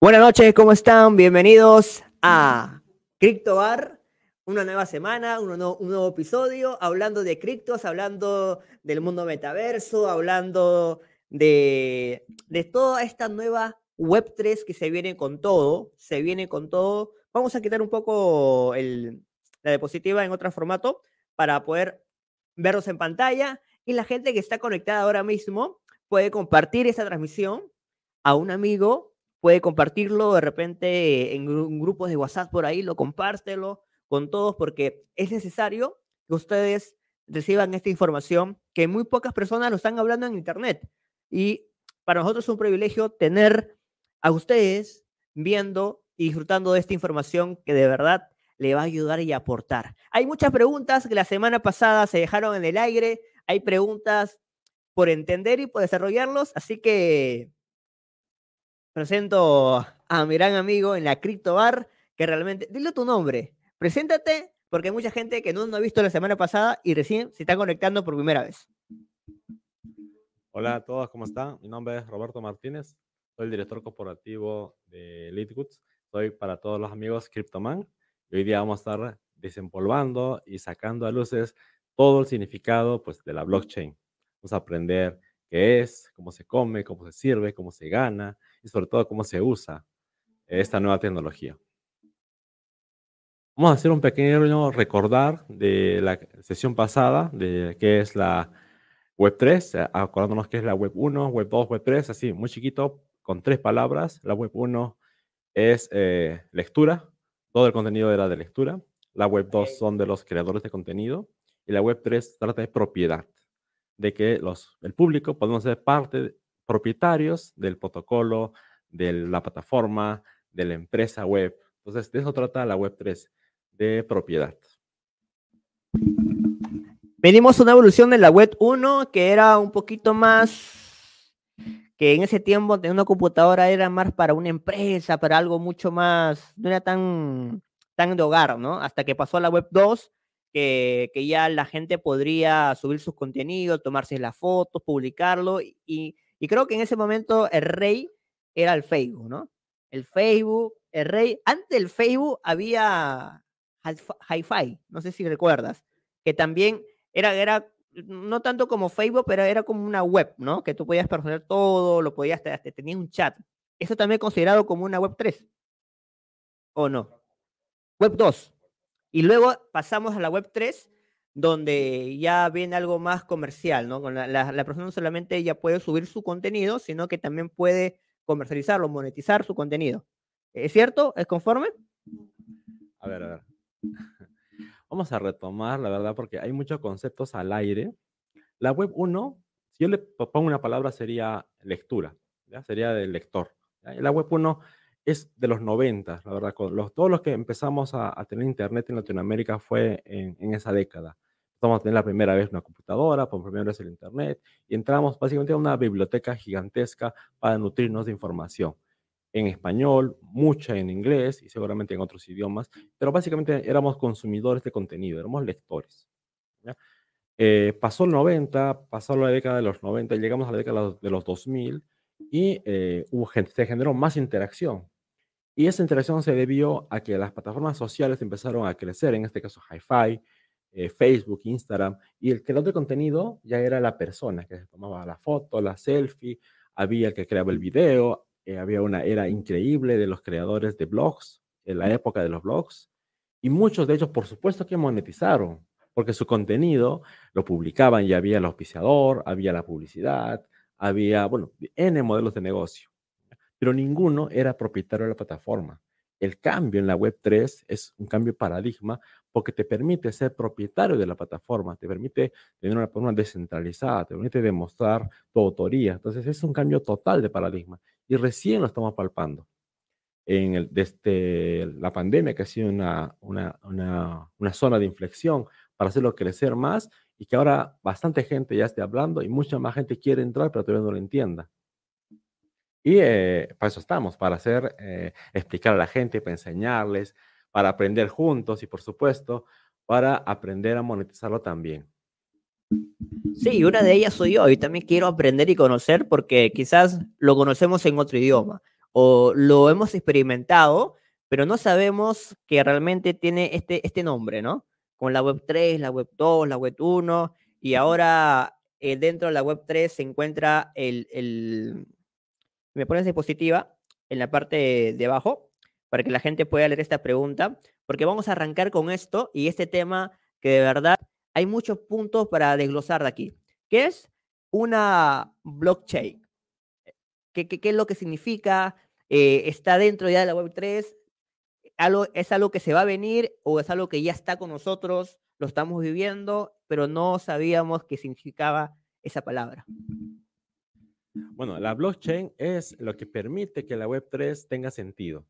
Buenas noches, ¿cómo están? Bienvenidos a CryptoBar, una nueva semana, un nuevo, episodio, hablando de criptos, hablando del mundo metaverso, hablando de, de toda esta nueva Web3 que se viene con todo, se viene con todo. Vamos a quitar un poco el, la diapositiva en otro formato para poder verlos en pantalla y la gente que está conectada ahora mismo puede compartir esta transmisión a un amigo, puede compartirlo de repente en gru- grupos de WhatsApp por ahí, lo compártelo con todos porque es necesario que ustedes reciban esta información que muy pocas personas lo están hablando en internet y para nosotros es un privilegio tener a ustedes viendo y disfrutando de esta información que de verdad le va a ayudar y aportar. Hay muchas preguntas que la semana pasada se dejaron en el aire, hay preguntas por entender y por desarrollarlos, así que presento a mi gran amigo en la Crypto Bar, que realmente, dile tu nombre, preséntate, porque hay mucha gente que no nos ha visto la semana pasada y recién se está conectando por primera vez. Hola a todos, ¿cómo están? Mi nombre es Roberto Martínez, soy el director corporativo de Leadgoods. Soy para todos los amigos Cryptoman y hoy día vamos a estar desempolvando y sacando a luces todo el significado pues, de la blockchain. Vamos a aprender qué es, cómo se come, cómo se sirve, cómo se gana y sobre todo cómo se usa esta nueva tecnología. Vamos a hacer un pequeño recordar de la sesión pasada de qué es la Web 3, eh, acordándonos que es la Web 1, Web 2, Web 3, así, muy chiquito, con tres palabras. La Web 1 es eh, lectura, todo el contenido era de lectura. La Web 2 son de los creadores de contenido. Y la Web 3 trata de propiedad, de que los, el público podemos ser parte, propietarios del protocolo, de la plataforma, de la empresa web. Entonces, de eso trata la Web 3, de propiedad. Venimos una evolución de la web 1 que era un poquito más, que en ese tiempo de una computadora era más para una empresa, para algo mucho más, no era tan, tan de hogar, ¿no? Hasta que pasó a la web 2, que, que ya la gente podría subir sus contenidos, tomarse las fotos, publicarlo, y, y creo que en ese momento el rey era el Facebook, ¿no? El Facebook, el rey, antes del Facebook había Hi- Hi-Fi, no sé si recuerdas, que también era, era no tanto como Facebook, pero era como una web, ¿no? Que tú podías personalizar todo, lo podías, te, te- tenía un chat. ¿Eso también es considerado como una web 3? ¿O no? Web 2. Y luego pasamos a la web 3, donde ya viene algo más comercial, ¿no? Con la, persona no solamente ya puede subir su contenido, sino que también puede comercializarlo, monetizar su contenido. ¿Es cierto? ¿Es conforme? A ver, a ver. Vamos a retomar, la verdad, porque hay muchos conceptos al aire. La web 1, si yo le po- pongo una palabra, sería lectura. Sería del lector. La web 1 es de los 90, la verdad. todos los que empezamos a, a tener internet en Latinoamérica fue en, en esa década. Empezamos a tener la primera vez una computadora, por primera vez el internet, y entramos básicamente a una biblioteca gigantesca para nutrirnos de información en español, mucha en inglés y seguramente en otros idiomas, pero básicamente éramos consumidores de contenido, éramos lectores. ¿ya? Eh, pasó el 90, pasó la década de los 90, llegamos a la década de los 2000 y eh, hubo se generó más interacción. Y esa interacción se debió a que las plataformas sociales empezaron a crecer, en este caso Hi-Fi, eh, Facebook, Instagram, y el creador de contenido ya era la persona que tomaba la foto, la selfie, había el que creaba el video, eh, había una era increíble de los creadores de blogs, en la época de los blogs, y muchos de ellos, por supuesto, que monetizaron, porque su contenido lo publicaban y había el auspiciador, había la publicidad, había, bueno, N modelos de negocio, pero ninguno era propietario de la plataforma. El cambio en la web 3 es un cambio de paradigma porque te permite ser propietario de la plataforma, te permite tener una forma descentralizada, te permite demostrar tu autoría. Entonces es un cambio total de paradigma y recién lo estamos palpando. En desde la pandemia, que ha sido una, una zona de inflexión para hacerlo crecer más y que ahora bastante gente ya esté hablando y mucha más gente quiere entrar, pero todavía no lo entienda. Y eh, para eso estamos, para hacer, eh, explicar a la gente, para enseñarles, para aprender juntos y por supuesto, para aprender a monetizarlo también. Sí, una de ellas soy yo y también quiero aprender y conocer porque quizás lo conocemos en otro idioma o lo hemos experimentado, pero no sabemos que realmente tiene este, este nombre, ¿no? Con la web 3, la web 2, la web 1, y ahora eh, dentro de la web 3 se encuentra el, el me pones diapositiva en la parte de abajo para que la gente pueda leer esta pregunta, porque vamos a arrancar con esto y este tema que de verdad hay muchos puntos para desglosar de aquí. ¿Qué es una blockchain? ¿Qué, qué, qué es lo que significa? Eh, ¿Está dentro ya de la web 3? ¿Es algo que se va a venir o es algo que ya está con nosotros? Lo estamos viviendo, pero no sabíamos qué significaba esa palabra. Bueno, la blockchain es lo que permite que la Web3 tenga sentido.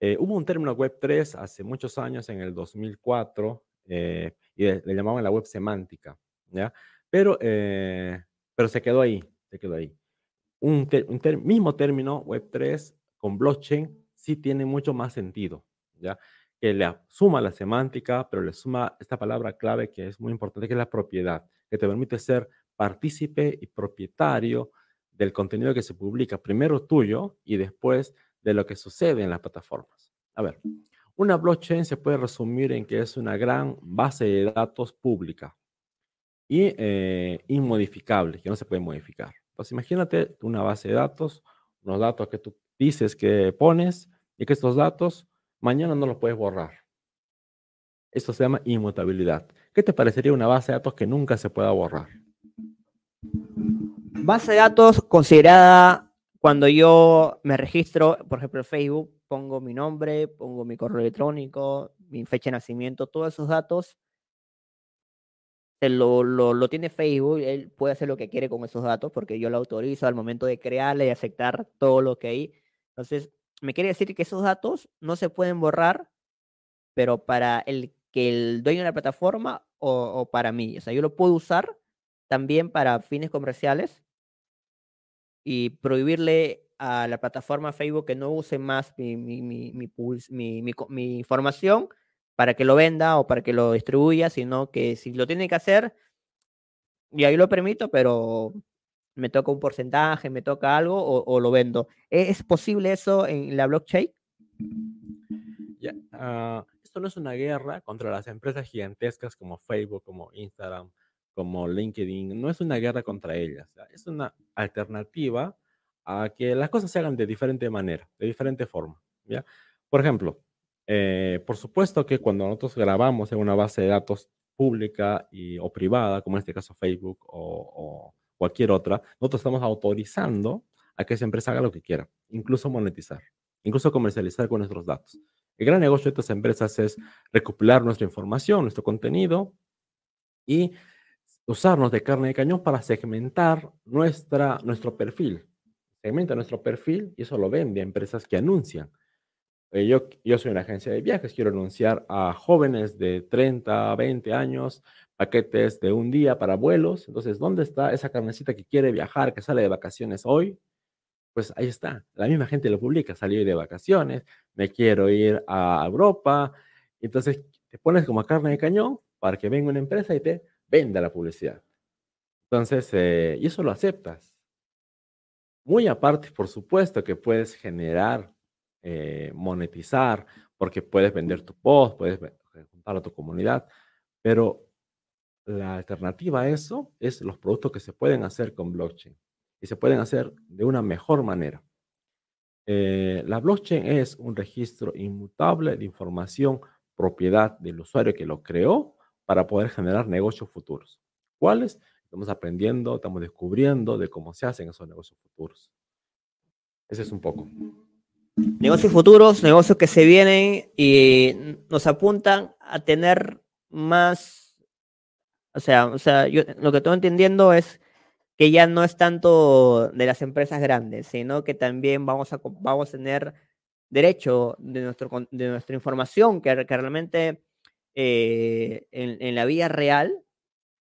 Eh, hubo un término Web3 hace muchos años, en el 2004, eh, y le, llamaban la web semántica, ¿ya? Pero, eh, pero se quedó ahí, se quedó ahí. Un, mismo término Web3 con blockchain sí tiene mucho más sentido, ¿ya? Que le suma la semántica, pero le suma esta palabra clave que es muy importante, que es la propiedad, que te permite ser partícipe y propietario del contenido que se publica, primero tuyo y después de lo que sucede en las plataformas. A ver, una blockchain se puede resumir en que es una gran base de datos pública y eh, inmodificable, que no se puede modificar. Pues imagínate una base de datos, unos datos que tú dices que pones y que estos datos mañana no los puedes borrar. Esto se llama inmutabilidad. ¿Qué te parecería una base de datos que nunca se pueda borrar? Base de datos considerada cuando yo me registro, por ejemplo, en Facebook, pongo mi nombre, pongo mi correo electrónico, mi fecha de nacimiento, todos esos datos, lo, lo, lo, tiene Facebook, él puede hacer lo que quiere con esos datos porque yo lo autorizo al momento de crearle y aceptar todo lo que hay. Entonces, me quiere decir que esos datos no se pueden borrar, pero para el que el dueño de la plataforma o, o para mí. O sea, yo lo puedo usar también para fines comerciales y prohibirle a la plataforma Facebook que no use más mi, mi, mi, mi, información para que lo venda o para que lo distribuya, sino que si lo tiene que hacer, y ahí lo permito, pero me toca un porcentaje, me toca algo o, lo vendo. ¿E-, ¿Es posible eso en la blockchain? Ah, esto no es una guerra contra las empresas gigantescas como Facebook, como Instagram, como LinkedIn, no es una guerra contra ellas, es una alternativa a que las cosas se hagan de diferente manera, de diferente forma. ¿ya? Por ejemplo, eh, por supuesto que cuando nosotros grabamos en una base de datos pública y, o privada, como en este caso Facebook o, cualquier otra, nosotros estamos autorizando a que esa empresa haga lo que quiera, incluso monetizar, incluso comercializar con nuestros datos. El gran negocio de estas empresas es recopilar nuestra información, nuestro contenido y usarnos de carne de cañón para segmentar nuestra, nuestro perfil. Segmenta nuestro perfil y eso lo vende a empresas que anuncian. Eh, yo, yo soy una agencia de viajes, quiero anunciar a jóvenes de 30 a 20 años paquetes de un día para vuelos. Entonces, ¿dónde está esa carnecita que quiere viajar, que sale de vacaciones hoy? Pues ahí está. La misma gente lo publica, salí de vacaciones, me quiero ir a Europa. Entonces, te pones como carne de cañón para que venga una empresa y te venda la publicidad. Entonces, eh, y eso lo aceptas. Muy aparte, por supuesto, que puedes generar, eh, monetizar, porque puedes vender tu post, puedes juntar a tu comunidad, pero la alternativa a eso es los productos que se pueden hacer con blockchain y se pueden hacer de una mejor manera. Eh, la blockchain es un registro inmutable de información propiedad del usuario que lo creó para poder generar negocios futuros. ¿Cuáles? Estamos aprendiendo, estamos descubriendo de cómo se hacen esos negocios futuros. Ese es un poco. Negocios futuros, negocios que se vienen y nos apuntan a tener más, o sea, o sea, yo lo que estoy entendiendo es que ya no es tanto de las empresas grandes, sino que también vamos a, vamos a tener derecho de, nuestro, de nuestra información, que, que realmente eh, en, la vida real,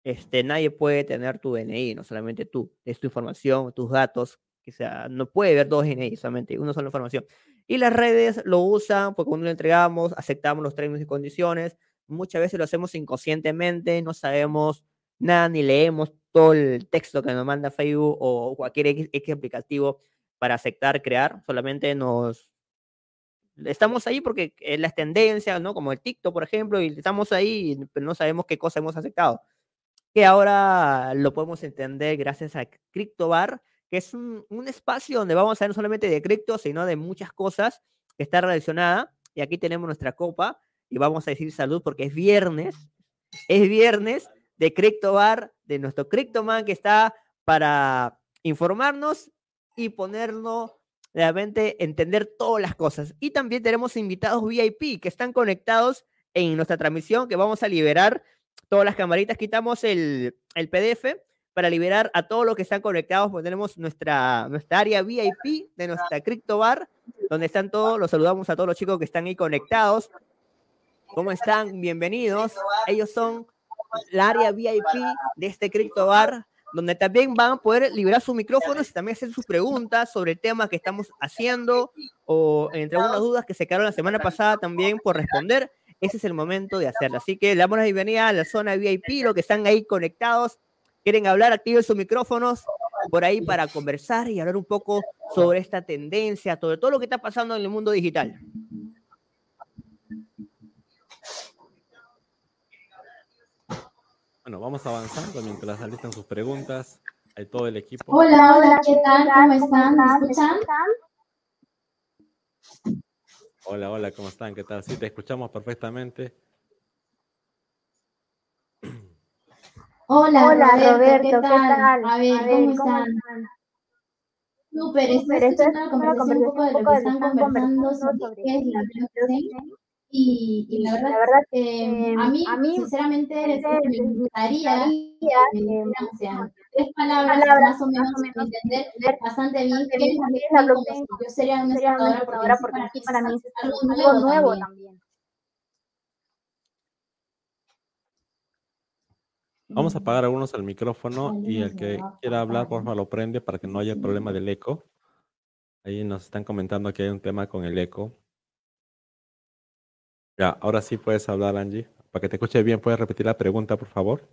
este, nadie puede tener tu DNI, no solamente tú, es tu información, tus datos, que sea, no puede haber dos DNI, solamente una sola información. Y las redes lo usan porque cuando lo entregamos, aceptamos los términos y condiciones, muchas veces lo hacemos inconscientemente, no sabemos nada ni leemos todo el texto que nos manda Facebook o cualquier X, aplicativo para aceptar crear, solamente nos... Estamos ahí porque es la tendencia, ¿no? Como el TikTok, por ejemplo, y estamos ahí, pero no sabemos qué cosa hemos aceptado. Que ahora lo podemos entender gracias a CryptoBar, que es un, un espacio donde vamos a ver no solamente de cripto, sino de muchas cosas que está relacionada. Y aquí tenemos nuestra copa y vamos a decir salud porque es viernes, es viernes de CryptoBar, de nuestro CryptoMan que está para informarnos y ponernos realmente entender todas las cosas. Y también tenemos invitados VIP que están conectados en nuestra transmisión que vamos a liberar todas las camaritas. Quitamos el, el PDF para liberar a todos los que están conectados, pues tenemos nuestra, nuestra área VIP de nuestra CryptoBar, donde están todos, los saludamos a todos los chicos que están ahí conectados. ¿Cómo están? Bienvenidos. Ellos son la área VIP de este CryptoBar donde también van a poder liberar sus micrófonos y también hacer sus preguntas sobre el tema que estamos haciendo o entre algunas dudas que se quedaron la semana pasada también por responder. Ese es el momento de hacerlo. Así que le damos la bienvenida a la zona VIP, los que están ahí conectados, quieren hablar, activen sus micrófonos por ahí para conversar y hablar un poco sobre esta tendencia, sobre todo lo que está pasando en el mundo digital. Bueno, vamos avanzando mientras alistan sus preguntas. Hay todo el equipo. Hola, hola, ¿qué tal? ¿Cómo están? ¿Me escuchan? Hola, hola, ¿cómo están? ¿Qué tal? Sí, te escuchamos perfectamente. Hola, hola Roberto, ¿qué tal? A ver, ¿cómo, están? Súper, estoy escuchando la conversación un poco de lo que están conversando sobre qué es la blockchain y, y, la verdad, la verdad eh, a, mí, a mí, sinceramente, me gustaría que o sea, tres palabras, palabras más o menos, más o menos entender bastante bien qué es la blockchain. Yo sería una explicadora porque, porque para mí es algo nuevo, nuevo también. Vamos a apagar algunos al micrófono y el que quiera hablar, por favor, lo prende para que no haya problema del eco. Ahí nos están comentando que hay un tema con el eco. Ya, ahora sí puedes hablar, Angie. Para que te escuche bien, ¿puedes repetir la pregunta, por favor?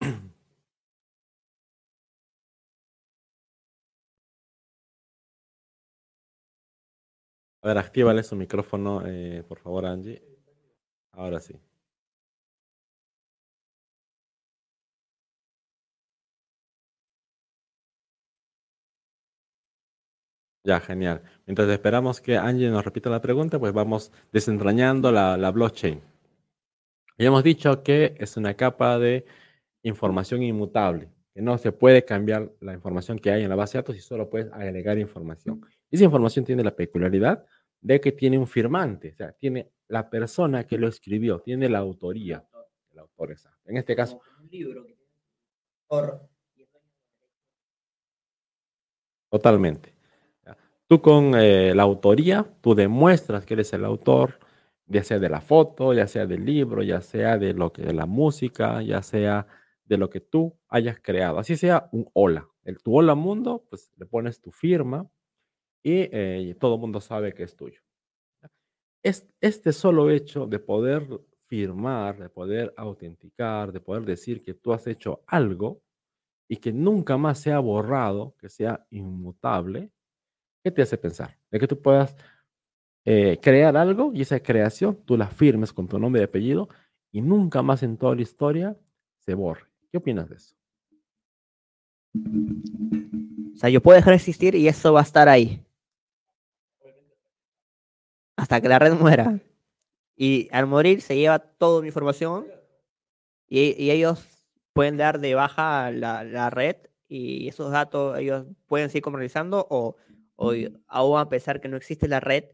A ver, actívale su micrófono, eh, por favor, Angie. Ahora sí. Ya, genial. Mientras esperamos que Angie nos repita la pregunta, pues vamos desentrañando la, la blockchain. Ya hemos dicho que es una capa de información inmutable, que no se puede cambiar la información que hay en la base de datos y solo puedes agregar información. Esa información tiene la peculiaridad de que tiene un firmante, o sea, tiene la persona que lo escribió, tiene la autoría, el autor exacto. En este caso, un libro. Totalmente. Tú con eh, la autoría, tú demuestras que eres el autor, ya sea de la foto, ya sea del libro, ya sea de lo que de la música, ya sea de lo que tú hayas creado. Así sea un hola. El tu hola mundo, pues le pones tu firma y eh, todo el mundo sabe que es tuyo. este solo hecho de poder firmar, de poder autenticar, de poder decir que tú has hecho algo y que nunca más sea borrado, que sea inmutable, ¿Qué te hace pensar? De que tú puedas eh, crear algo y esa creación tú la firmes con tu nombre y apellido y nunca más en toda la historia se borre. ¿Qué opinas de eso? O sea, yo puedo dejar de existir y eso va a estar ahí. Hasta que la red muera. Y al morir se lleva toda mi información y, y ellos pueden dar de baja la, la, red y esos datos ellos pueden seguir comercializando o Hoy, aún a pesar que no existe la red,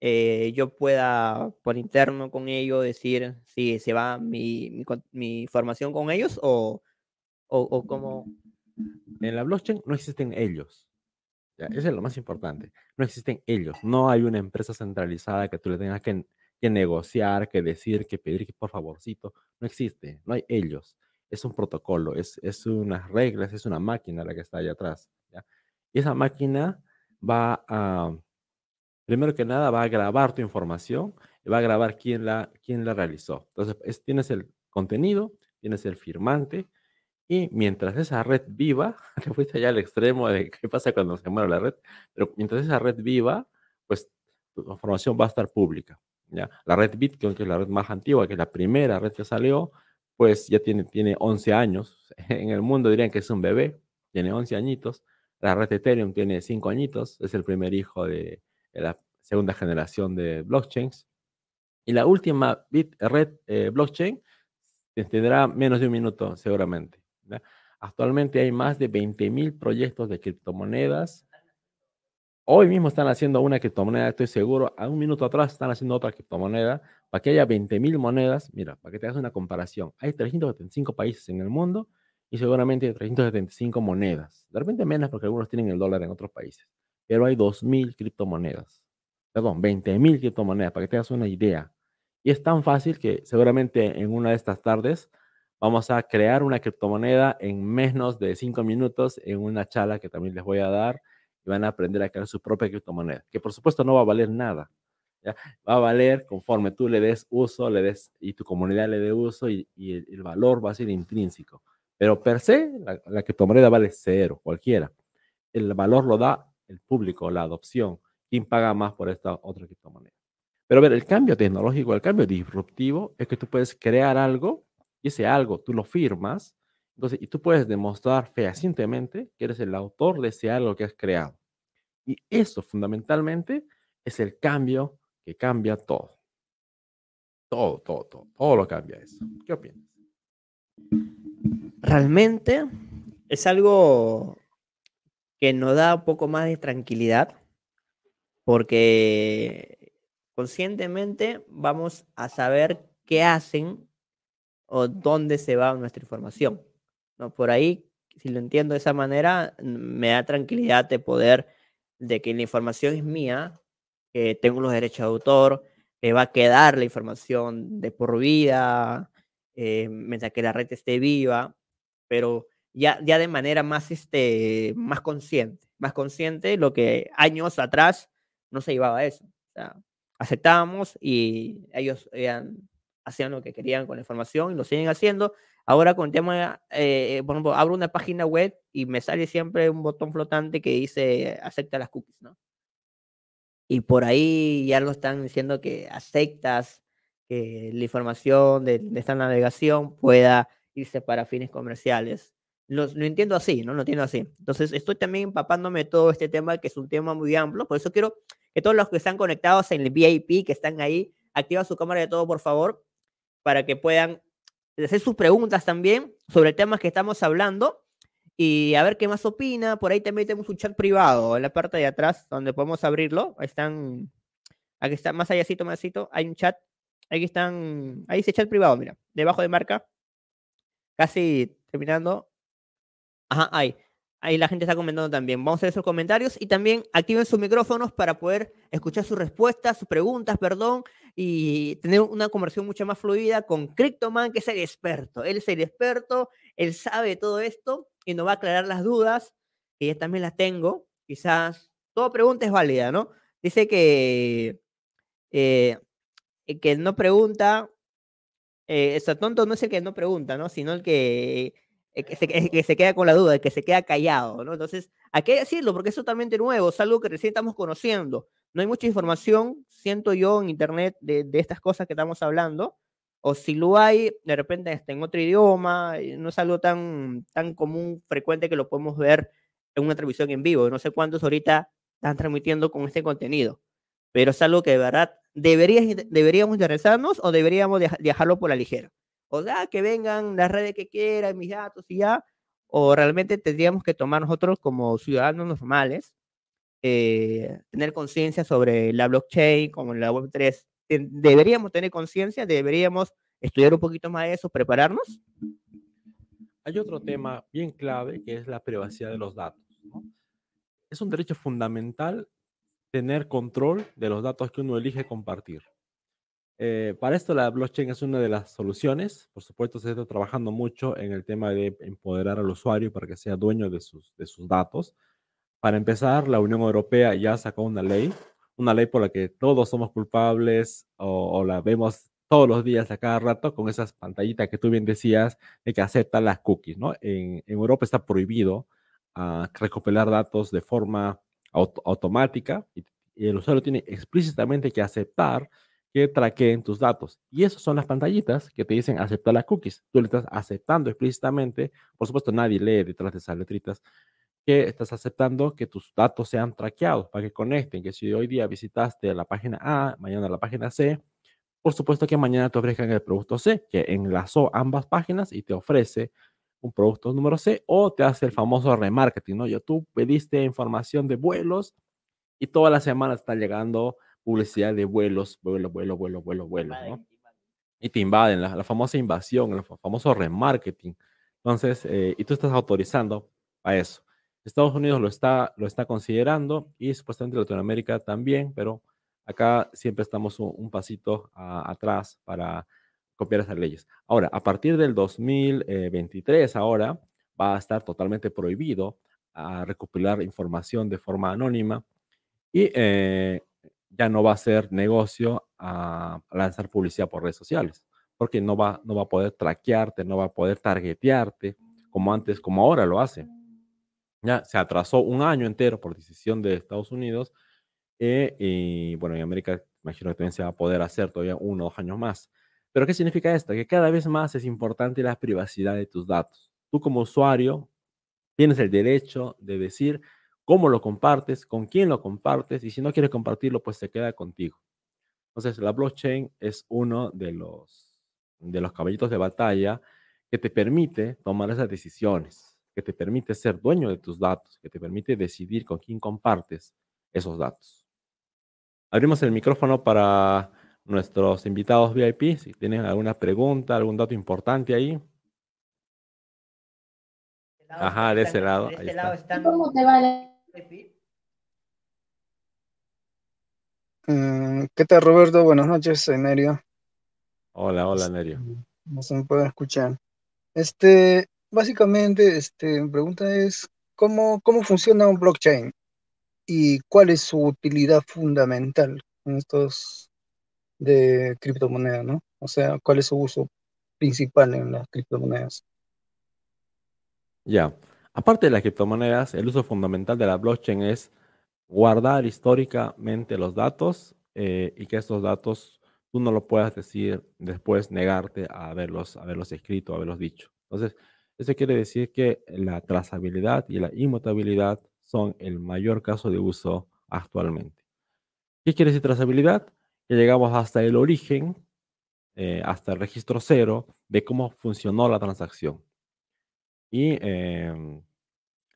eh, yo pueda por interno con ellos decir si se va mi, mi, mi información con ellos o, o, o como... En la blockchain no existen ellos. ¿ya? Eso es lo más importante. No existen ellos. No hay una empresa centralizada que tú le tengas que, que negociar, que decir, que pedir que por favorcito. No existe. No hay ellos. Es un protocolo, es, es unas reglas, es una máquina la que está allá atrás. ¿ya? Y esa máquina va a, primero que nada, va a grabar tu información y va a grabar quién la, quién la realizó. Entonces, tienes el contenido, tienes el firmante Y mientras esa red viva, te fuiste allá al extremo de qué pasa cuando se muere la red, pero mientras esa red viva, pues tu información va a estar pública. ¿ya? La red Bitcoin, que es la red más antigua, que es la primera red que salió, pues ya tiene, tiene 11 años. En el mundo dirían que es un bebé, tiene 11 añitos. La red Ethereum tiene 5 añitos, es el primer hijo de, la segunda generación de blockchains. Y la última bit, red eh, blockchain tendrá menos de un minuto seguramente. Actualmente hay más de 20.000 proyectos de criptomonedas. Hoy mismo están haciendo una criptomoneda, estoy seguro. A un minuto atrás están haciendo otra criptomoneda. Para que haya 20.000 monedas, mira, para que te hagas una comparación, hay 375 países en el mundo y seguramente 375 monedas. De repente menos porque algunos tienen el dólar en otros países. Pero hay 2.000 criptomonedas. Perdón, 20.000 criptomonedas, para que te hagas una idea. Y es tan fácil que seguramente en una de estas tardes vamos a crear una criptomoneda en menos de 5 minutos en una charla que también les voy a dar y van a aprender a crear su propia criptomoneda, que por supuesto no va a valer nada. Va a valer conforme tú le des uso, le des y tu comunidad le dé uso y, el, valor va a ser intrínseco. Pero per se, la, la criptomoneda vale cero, cualquiera. El valor lo da el público, la adopción. ¿Quién paga más por esta otra criptomoneda? Pero a ver, el cambio tecnológico, el cambio disruptivo es que tú puedes crear algo y ese algo tú lo firmas, entonces, y tú puedes demostrar fehacientemente que eres el autor de ese algo que has creado. Y eso fundamentalmente es el cambio que cambia todo. Todo, todo, todo, todo lo cambia eso. ¿Qué opinas? Realmente es algo que nos da un poco más de tranquilidad porque conscientemente vamos a saber qué hacen o dónde se va nuestra información. ¿no? Por ahí, si lo entiendo de esa manera, me da tranquilidad de poder, de que la información es mía, que tengo los derechos de autor, que va a quedar la información de por vida, eh, mientras que la red esté viva, pero ya, ya de manera más, este, más consciente, más consciente, lo que años atrás no se llevaba eso. O sea, aceptábamos y ellos hacían lo que querían con la información y lo siguen haciendo. Ahora con el tema, eh, por ejemplo, abro una página web y me sale siempre un botón flotante que dice acepta las cookies, ¿no? Y por ahí ya lo están diciendo que aceptas que la información de, esta navegación pueda irse para fines comerciales. Lo, entiendo así, ¿no? Lo entiendo así. Entonces, estoy también empapándome todo este tema, que es un tema muy amplio. Por eso quiero que todos los que están conectados en el VIP, que están ahí, activa su cámara de todo, por favor, para que puedan hacer sus preguntas también sobre el tema que estamos hablando y a ver qué más opina. Por ahí también tenemos un chat privado en la parte de atrás donde podemos abrirlo. Ahí están, aquí está, más allá, más hay un chat. Aquí están, ahí dice chat privado, mira, debajo de marca. Casi terminando. Ajá, ahí. Ahí la gente está comentando también. Vamos a ver sus comentarios y también activen sus micrófonos para poder escuchar sus respuestas, sus preguntas, perdón, y tener una conversación mucho más fluida con Cryptoman, que es el experto. Él es el experto, él sabe todo esto y nos va a aclarar las dudas, que yo también las tengo. Quizás toda pregunta es válida, ¿no? Dice que, eh, que no pregunta, eh, tonto no es el que no pregunta, ¿no? Sino el que que se, que se queda con la duda, que se queda callado, ¿no? Entonces, hay que decirlo porque es totalmente nuevo, es algo que recién estamos conociendo. No hay mucha información, siento yo, en Internet de, de estas cosas que estamos hablando, o si lo hay, de repente está en otro idioma, no es algo tan, tan común, frecuente que lo podemos ver en una transmisión en vivo. No sé cuántos ahorita están transmitiendo con este contenido, pero es algo que de verdad deberíamos, deberíamos interesarnos o deberíamos dejarlo por la ligera o sea, que vengan las redes que quieran, mis datos y ya, o realmente tendríamos que tomar nosotros como ciudadanos normales, eh, tener conciencia sobre la blockchain, como la Web3. ¿Deberíamos tener conciencia? ¿Deberíamos estudiar un poquito más eso, prepararnos? Hay otro tema bien clave que es la privacidad de los datos. Es un derecho fundamental tener control de los datos que uno elige compartir. Eh, para esto la blockchain es una de las soluciones. Por supuesto, se está trabajando mucho en el tema de empoderar al usuario para que sea dueño de sus, de sus datos. Para empezar, la Unión Europea ya sacó una ley, una ley por la que todos somos culpables o, la vemos todos los días, a cada rato, con esas pantallitas que tú bien decías, de que aceptan las cookies, ¿no? En, Europa está prohibido uh, recopilar datos de forma automática y, el usuario tiene explícitamente que aceptar que traqueen tus datos. Y esas son las pantallitas que te dicen aceptar las cookies. Tú le estás aceptando explícitamente, por supuesto nadie lee detrás de esas letritas, que estás aceptando que tus datos sean traqueados para que conecten, que si hoy día visitaste la página A, mañana la página C, por supuesto que mañana te ofrezcan el producto C, que enlazó ambas páginas y te ofrece un producto número C o te hace el famoso remarketing, ¿no? Yo tú pediste información de vuelos y toda la semana está llegando publicidad de vuelos, vuelo, vuelo, vuelo, vuelo, vuelo, ¿no? Y te invaden, la, famosa invasión, el famoso remarketing. Entonces, eh, y tú estás autorizando a eso. Estados Unidos lo está, lo está considerando y supuestamente Latinoamérica también, pero acá siempre estamos un, pasito atrás para copiar esas leyes. Ahora, a partir del 2023, ahora va a estar totalmente prohibido a recopilar información de forma anónima y eh, ya no va a ser negocio a lanzar publicidad por redes sociales, porque no va, no va a poder traquearte, no va a poder targetearte como antes, como ahora lo hace. Ya se atrasó un año entero por decisión de Estados Unidos. Eh, y bueno, en América imagino que también se va a poder hacer todavía uno o dos años más. Pero ¿qué significa esto? Que cada vez más es importante la privacidad de tus datos. Tú como usuario tienes el derecho de decir cómo lo compartes, con quién lo compartes y si no quieres compartirlo, pues se queda contigo. Entonces, la blockchain es uno de los, de los caballitos de batalla que te permite tomar esas decisiones que te permite ser dueño de tus datos, que te permite decidir con quién compartes esos datos. Abrimos el micrófono para nuestros invitados VIP, si tienen alguna pregunta, algún dato importante ahí. Ajá, de ese lado. De ese lado están... ¿Cómo te va mm, ¿Qué tal, Roberto? Buenas noches, Nerio. Hola, hola, Nerio. No se me puede escuchar. Este, básicamente, este, mi pregunta es, ¿cómo, ¿cómo funciona un blockchain? ¿Y cuál es su utilidad fundamental en estos de criptomonedas, ¿no? O sea, ¿cuál es su uso principal en las criptomonedas? Ya, aparte de las criptomonedas, el uso fundamental de la blockchain es guardar históricamente los datos eh, y que estos datos tú no lo puedas decir después, negarte a haberlos, haberlos escrito, haberlos dicho. Entonces, eso quiere decir que la trazabilidad y la inmutabilidad son el mayor caso de uso actualmente. ¿Qué quiere decir trazabilidad? Que llegamos hasta el origen, eh, hasta el registro cero de cómo funcionó la transacción. Y em,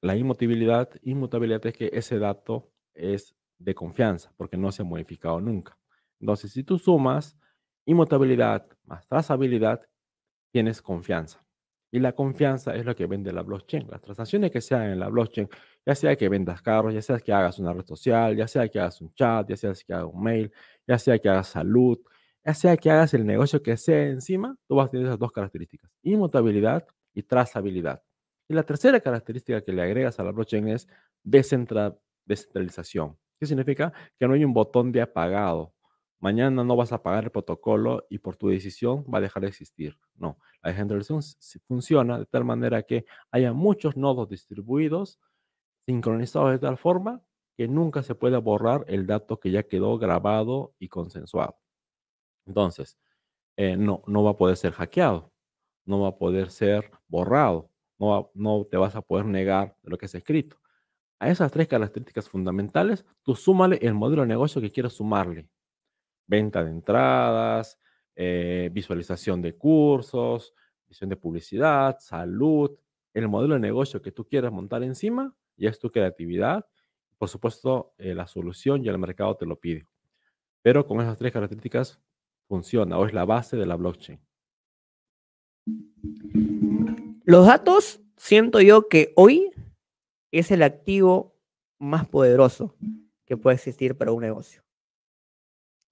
la inmutabilidad, inmutabilidad es que ese dato es de confianza porque no se ha modificado nunca. Entonces, si tú sumas inmutabilidad más trazabilidad, tienes confianza. Y la confianza es lo que vende la blockchain. Las transacciones que se hagan en la blockchain, ya sea que vendas carros, ya sea que hagas una red social, ya sea que hagas un chat, ya sea que hagas un mail, ya sea que hagas salud, ya sea que hagas el negocio que sea encima, tú vas a tener esas dos características, inmutabilidad y trazabilidad. Y la tercera característica que le agregas a la blockchain es descentralización. ¿Qué significa? Que no hay un botón de apagado. Mañana no vas a pagar el protocolo y por tu decisión va a dejar de existir. No, la descentralización funciona de tal manera que haya muchos nodos distribuidos, sincronizados de tal forma que nunca se pueda borrar el dato que ya quedó grabado y consensuado. Entonces, eh, no, no va a poder ser hackeado, no va a poder ser borrado, no, no te vas a poder negar lo que es escrito. A esas tres características fundamentales, tú súmale el modelo de negocio que quieras sumarle venta de entradas, eh, visualización de cursos, visión de publicidad, salud, el modelo de negocio que tú quieras montar encima, ya es tu creatividad. Por supuesto, eh, la solución ya el mercado te lo pide. Pero con esas tres características funciona o es la base de la blockchain. Los datos, siento yo que hoy es el activo más poderoso que puede existir para un negocio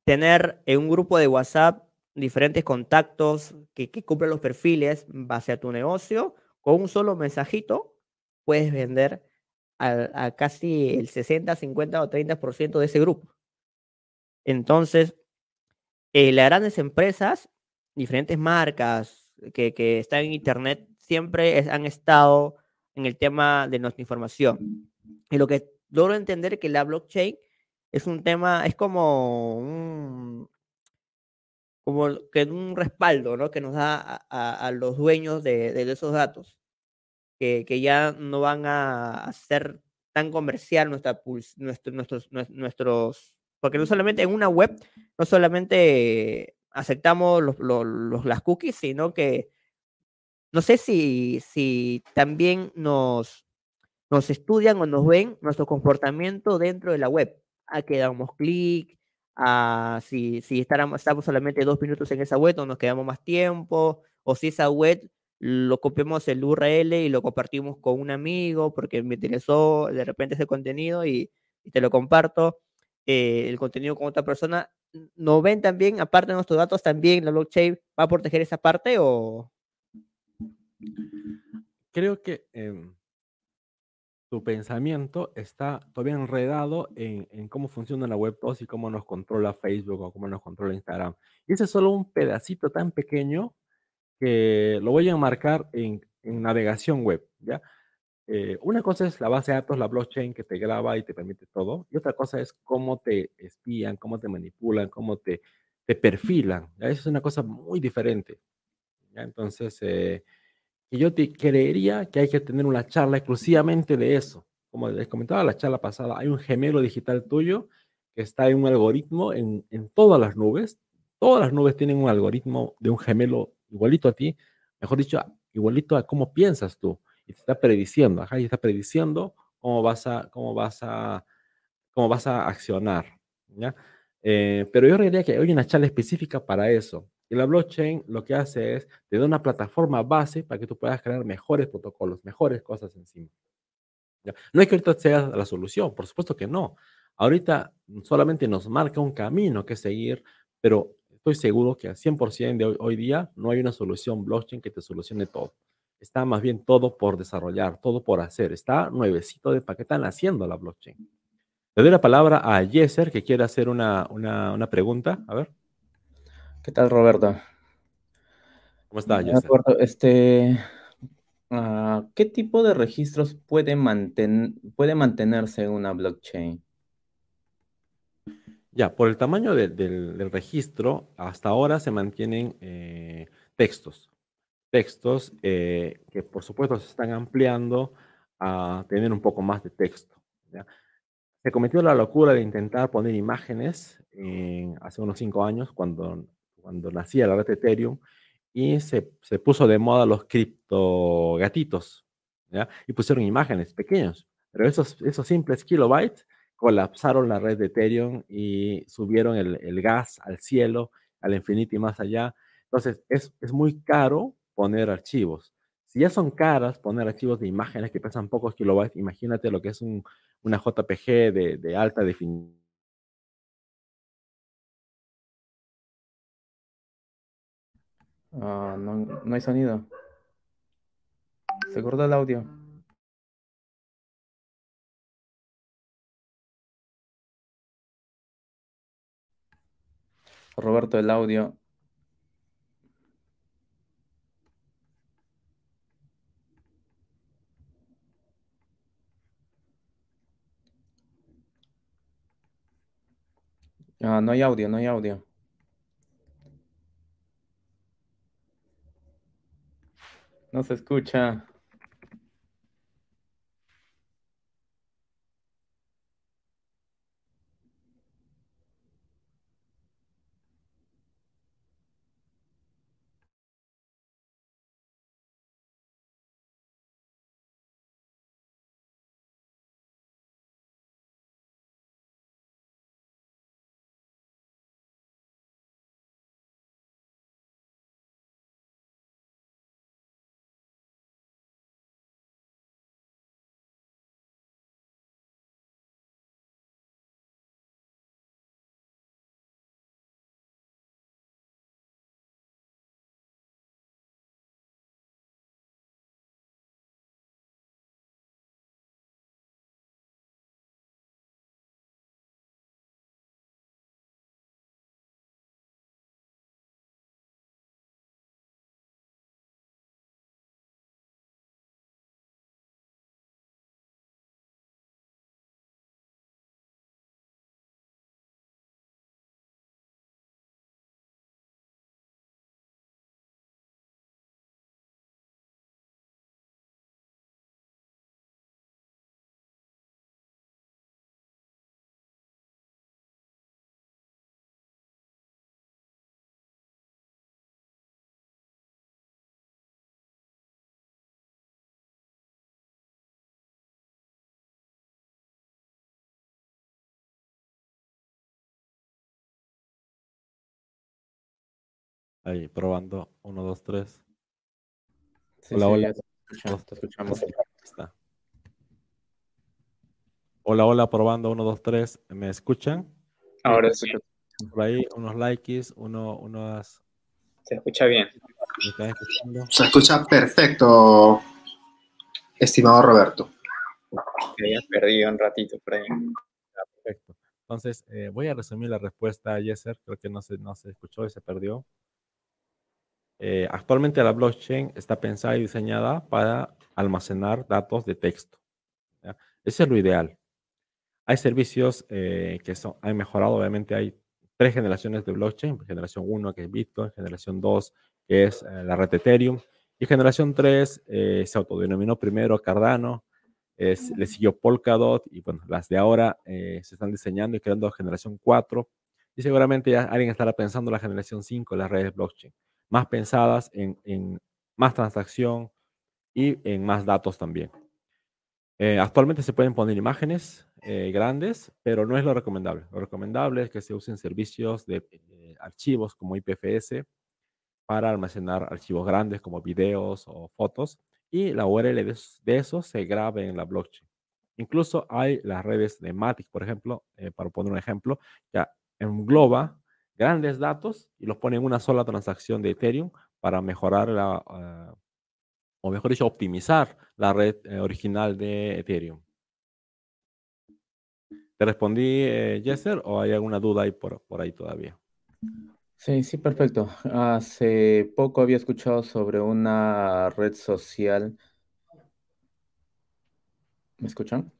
tener en un grupo de WhatsApp diferentes contactos que, cumplen los perfiles base a tu negocio, con un solo mensajito puedes vender a, casi el 60, 50 o 30% de ese grupo. Entonces, eh, las grandes empresas, diferentes marcas que, que están en Internet, siempre han estado en el tema de nuestra información. Y lo que logro entender que la blockchain es un tema, es como un, como que un respaldo, ¿no? Que nos da a, los dueños de, de, esos datos, que, que, ya no van a hacer tan comercial nuestra, nuestro, nuestros, nuestros, porque no solamente en una web, no solamente aceptamos los, los, las cookies, sino que no sé si, si también nos, nos estudian o nos ven nuestro comportamiento dentro de la web. A que damos clic, a si, si estamos, solamente dos minutos en esa web o nos quedamos más tiempo, o si esa web lo copiamos el URL y lo compartimos con un amigo porque me interesó de repente ese contenido y, te lo comparto, eh, el contenido con otra persona. ¿No ven también, aparte de nuestros datos, también la blockchain va a proteger esa parte o...? Creo que em, tu pensamiento está todavía enredado en, cómo funciona la Web 2 y cómo nos controla Facebook o cómo nos controla Instagram. Y ese es solo un pedacito tan pequeño que lo voy a marcar en, navegación web, ¿ya? Eh, una cosa es la base de datos, la blockchain que te graba y te permite todo, y otra cosa es cómo te espían, cómo te manipulan, cómo te, te perfilan. ¿ya? Eso es una cosa muy diferente. Entonces, eh, y yo te creería que hay que tener una charla exclusivamente de eso. Como les comentaba la charla pasada, hay un gemelo digital tuyo que está en un algoritmo en, en todas las nubes. Todas las nubes tienen un algoritmo de un gemelo igualito a ti, mejor dicho, igualito a cómo piensas tú. Y te está prediciendo, ajá, y está prediciendo cómo vas a, cómo vas a, cómo vas a accionar. ¿ya? Eh, pero yo diría que hay una charla específica para eso. Y la blockchain lo que hace es, te da una plataforma base para que tú puedas crear mejores protocolos, mejores cosas encima. No es que ahorita sea la solución, por supuesto que no. Ahorita solamente nos marca un camino que seguir, pero estoy seguro que al 100% de hoy, día no hay una solución blockchain que te solucione todo. Está más bien todo por desarrollar, todo por hacer. Está nuevecito de qué están haciendo la blockchain. Le doy la palabra a Yeser que quiere hacer una, una, una pregunta. A ver. ¿Qué tal, Roberto? ¿Cómo estás, Roberto, este, uh, ¿qué tipo de registros puede, manten puede mantenerse en una blockchain? Ya, por el tamaño de, del, del, registro, hasta ahora se mantienen eh, textos. Textos eh, que, por supuesto, se están ampliando a tener un poco más de texto. ¿ya? Se cometió la locura de intentar poner imágenes hace unos cinco años, cuando cuando nacía la red Ethereum, y se, se puso de moda los criptogatitos, ¿ya? Y pusieron imágenes pequeños, pero esos, esos simples kilobytes colapsaron la red de Ethereum y subieron el, el gas al cielo, al infinito y más allá. Entonces, es, es muy caro poner archivos. Si ya son caras poner archivos de imágenes que pesan pocos kilobytes, imagínate lo que es un, una JPG de, de alta definición Ah, no, no hay sonido. Se cortó el audio. Roberto, el audio. Ah, no hay audio, no hay audio. No se escucha. Ahí, probando. Uno, dos, tres. hola, hola. Te escuchamos. Está. Hola, hola, probando. Uno, dos, tres. ¿Me escuchan? Ahora sí. Por ahí, unos likes, uno, unos... Se escucha bien. Se escucha perfecto, estimado Roberto. Me habías perdido un ratito por ahí. Perfecto. Entonces, eh, voy a resumir la respuesta a Yeser. Creo que no se, no se escuchó y se perdió. Eh, actualmente la blockchain está pensada y diseñada para almacenar datos de texto. Ese es lo ideal. Hay servicios eh, que son, han mejorado, obviamente hay tres generaciones de blockchain, generación 1 que es Bitcoin, generación 2 que es eh, la red Ethereum, y generación 3 se autodenominó primero Cardano, le siguió Polkadot, y bueno, las de ahora se están diseñando y creando generación 4, y seguramente ya alguien estará pensando la generación 5, las redes blockchain más pensadas en, más transacción y en más datos también. Eh, actualmente se pueden poner imágenes eh, grandes, pero no es lo recomendable. Lo recomendable es que se usen servicios de eh, archivos como IPFS para almacenar archivos grandes como videos o fotos y la URL de, de eso se grabe en la blockchain. Incluso hay las redes de Matic, por ejemplo, para poner un ejemplo, que engloba grandes datos y los pone en una sola transacción de Ethereum para mejorar la, ah, o mejor dicho, optimizar la red eh, original de Ethereum. ¿Te respondí, eh, Jesser, o hay alguna duda ahí por, por ahí todavía? Sí, sí, perfecto. Hace poco había escuchado sobre una red social. ¿Me escuchan?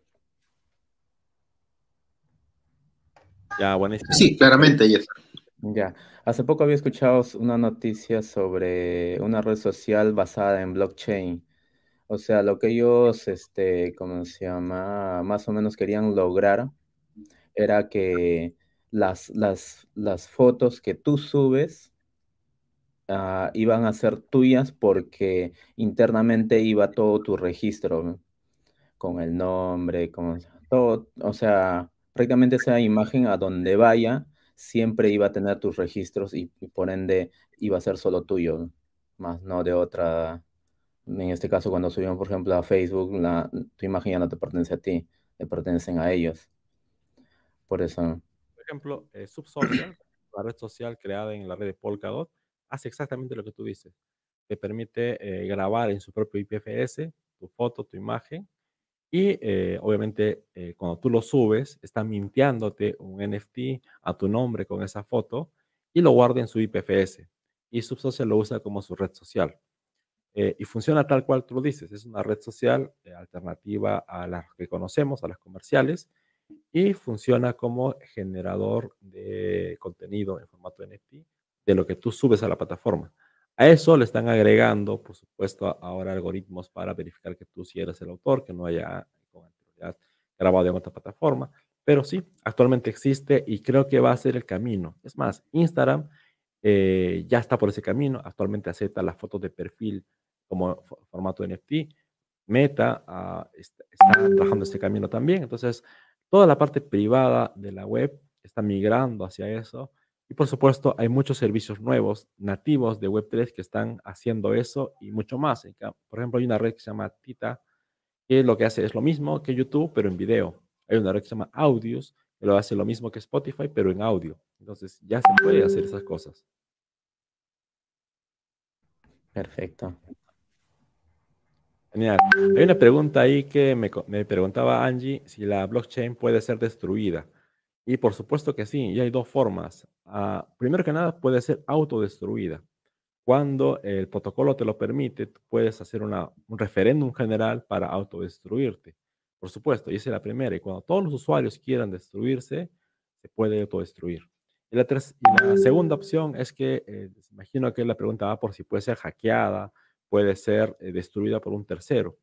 Ya, buenísimo. Sí, claramente, Jesser. Ya, hace poco había escuchado una noticia sobre una red social basada en blockchain. O sea, lo que ellos, este, ¿cómo se llama? Más o menos querían lograr era que las, las, las fotos que tú subes ah, iban a ser tuyas porque internamente iba todo tu registro con el nombre, con todo, o sea, prácticamente esa imagen a donde vaya siempre iba a tener tus registros y, por ende iba a ser solo tuyo, más no de otra. En este caso, cuando subimos, por ejemplo, a Facebook, la, tu imagen ya no te pertenece a ti, le pertenecen a ellos. Por eso. Por ejemplo, eh, Subsocial, la red social creada en la red de Polkadot, hace exactamente lo que tú dices. Te permite eh, grabar en su propio IPFS tu foto, tu imagen, y eh, obviamente eh, cuando tú lo subes, está mintiéndote un NFT a tu nombre con esa foto y lo guarda en su IPFS. Y Subsocial lo usa como su red social. Eh, y funciona tal cual tú lo dices. Es una red social alternativa a las que conocemos, a las comerciales, y funciona como generador de contenido en formato NFT de lo que tú subes a la plataforma. A eso le están agregando, por supuesto, ahora algoritmos para verificar que tú sí eres el autor, que no haya grabado en otra plataforma. Pero sí, actualmente existe y creo que va a ser el camino. Es más, Instagram eh, ya está por ese camino. Actualmente acepta las fotos de perfil como formato NFT. Meta ah, está, está trabajando ese camino también. Entonces, toda la parte privada de la web está migrando hacia eso. Y por supuesto, hay muchos servicios nuevos, nativos de Web3 que están haciendo eso y mucho más. Por ejemplo, hay una red que se llama Tita, que lo que hace es lo mismo que YouTube, pero en video. Hay una red que se llama Audios, que lo hace lo mismo que Spotify, pero en audio. Entonces, ya se puede hacer esas cosas. Perfecto. Genial. Hay una pregunta ahí que me, me preguntaba Angie si la blockchain puede ser destruida. Y por supuesto que sí, y hay dos formas. Ah, primero que nada, puede ser autodestruida. Cuando el protocolo te lo permite, puedes hacer una, un referéndum general para autodestruirte. Por supuesto, y esa es la primera. Y cuando todos los usuarios quieran destruirse, se puede autodestruir. Y la, y la segunda opción es que, eh, imagino que la pregunta va por si puede ser hackeada, puede ser eh, destruida por un tercero.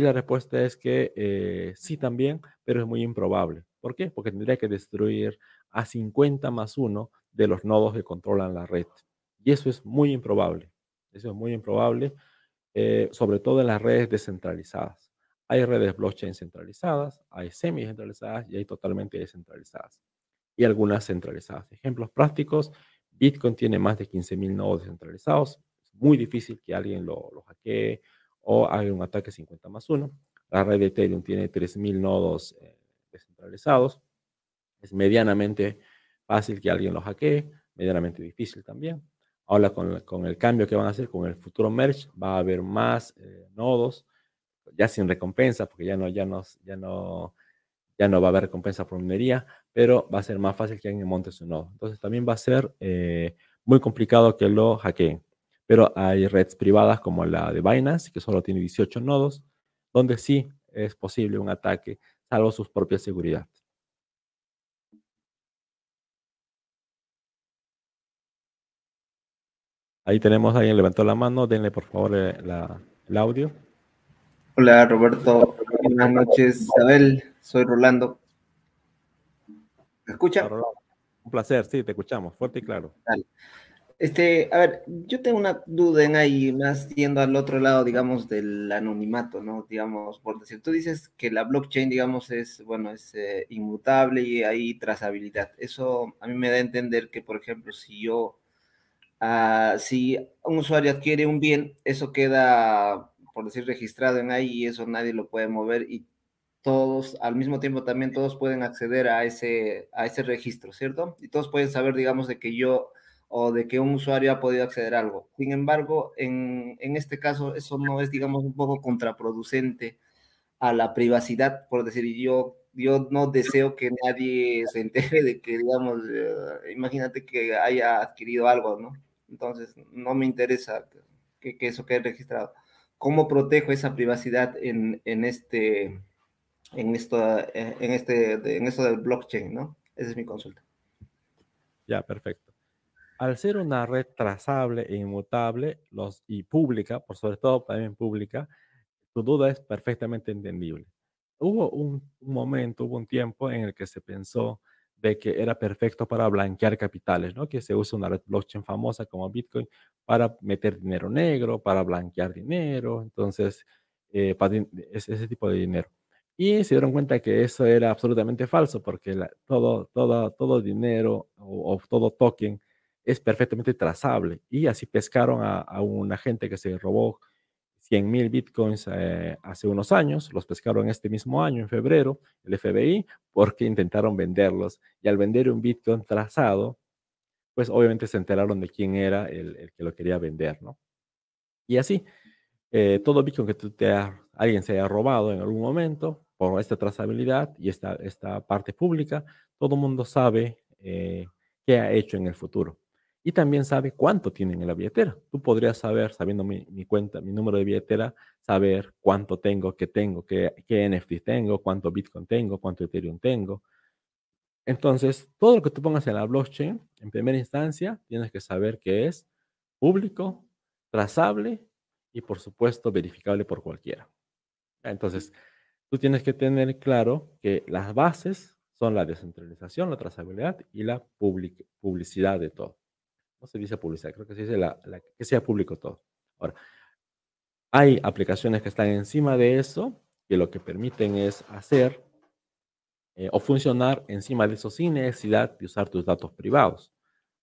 Y la respuesta es que eh, sí también, pero es muy improbable. ¿Por qué? Porque tendría que destruir a 50 más 1 de los nodos que controlan la red. Y eso es muy improbable. Eso es muy improbable, eh, sobre todo en las redes descentralizadas. Hay redes blockchain centralizadas, hay semi-centralizadas y hay totalmente descentralizadas. Y algunas centralizadas. Ejemplos prácticos, Bitcoin tiene más de 15.000 nodos descentralizados. Es muy difícil que alguien lo, lo o haga un ataque 50 más 1. La red de Ethereum tiene 3.000 nodos eh, descentralizados. Es medianamente fácil que alguien lo hackee, medianamente difícil también. Ahora con, con, el cambio que van a hacer con el futuro merge va a haber más eh, nodos, ya sin recompensa, porque ya no, ya, no, ya, no, ya no va a haber recompensa por minería, pero va a ser más fácil que alguien monte su nodo. Entonces también va a ser eh, muy complicado que lo hackeen. Pero hay redes privadas como la de Binance, que solo tiene 18 nodos, donde sí es posible un ataque, salvo sus propias seguridades. Ahí tenemos, alguien levantó la mano, denle por favor eh, el audio. Hola Roberto, buenas noches. Isabel, soy Rolando. ¿Me escucha? Un placer, sí, te escuchamos, fuerte y claro. Este, a ver, yo tengo una duda en ahí, más yendo al otro lado, digamos, del anonimato, ¿no? Digamos, por decir, tú dices que la blockchain, digamos, es, bueno, es eh, inmutable y hay trazabilidad. Eso a mí me da a entender que, por ejemplo, si yo Ah, si un usuario adquiere un bien, eso queda, por decir, registrado en ahí y eso nadie lo puede mover y todos, al mismo tiempo también todos pueden acceder a ese, a ese registro, ¿cierto? Y todos pueden saber, digamos, de que yo o de que un usuario ha podido acceder a algo. Sin embargo, en, en este caso, eso no es, digamos, un poco contraproducente a la privacidad, por decir, yo yo no deseo que nadie se entere de que, digamos, eh, imagínate que haya adquirido algo, ¿no? Entonces, no me interesa que, eso quede registrado. ¿Cómo protejo esa privacidad en, este, en, esto, en, este, en esto del blockchain, ¿no? Esa es mi consulta. Ya, perfecto. Al ser una red trazable e inmutable los, y pública, por sobre todo también pública, tu duda es perfectamente entendible. Hubo un, momento, hubo un tiempo en el que se pensó de que era perfecto para blanquear capitales, ¿no? Que se usa una red blockchain famosa como Bitcoin para meter dinero negro, para blanquear dinero, entonces, eh, ese, tipo de dinero. Y se dieron cuenta que eso era absolutamente falso, porque todo, todo, todo dinero o, todo token es perfectamente trazable. Y así pescaron a, a una gente que se robó 100 mil bitcoins eh, hace unos años, los pescaron este mismo año, en febrero, el FBI, porque intentaron venderlos. Y al vender un bitcoin trazado, pues obviamente se enteraron de quién era el, que lo quería vender, ¿no? Y así, eh, todo bitcoin que tú te alguien se haya robado en algún momento, por esta trazabilidad y esta, esta parte pública, todo el mundo sabe eh, qué ha hecho en el futuro y también sabe cuánto tienen en la billetera. Tú podrías saber, sabiendo mi, cuenta, mi número de billetera, saber cuánto tengo, qué tengo, qué, qué NFT tengo, cuánto Bitcoin tengo, cuánto Ethereum tengo. Entonces, todo lo que tú pongas en la blockchain, en primera instancia, tienes que saber que es público, trazable y, por supuesto, verificable por cualquiera. Entonces, tú tienes que tener claro que las bases son la descentralización, la trazabilidad y la publicidad de todo no se dice publicidad, creo que se dice la, que sea público todo. Ahora, hay aplicaciones que están encima de eso, que lo que permiten es hacer eh, o funcionar encima de eso sin necesidad de usar tus datos privados.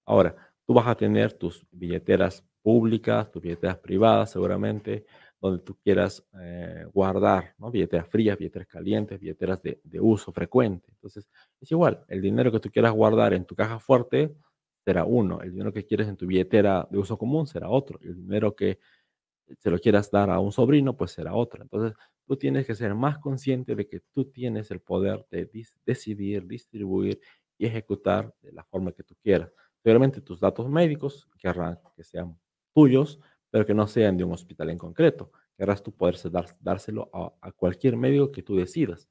Ahora, tú vas a tener tus billeteras públicas, tus billeteras privadas seguramente, donde tú quieras eh, guardar, ¿no? Billeteras frías, billeteras calientes, billeteras de, de, uso frecuente. Entonces, es igual, el dinero que tú quieras guardar en tu caja fuerte será uno. El dinero que quieres en tu billetera de uso común será otro. El dinero que se lo quieras dar a un sobrino, pues será otro. Entonces, tú tienes que ser más consciente de que tú tienes el poder de decidir, distribuir y ejecutar de la forma que tú quieras. Seguramente tus datos médicos querrán que sean tuyos, pero que no sean de un hospital en concreto. Querrás tú poder dárselo a, a cualquier médico que tú decidas.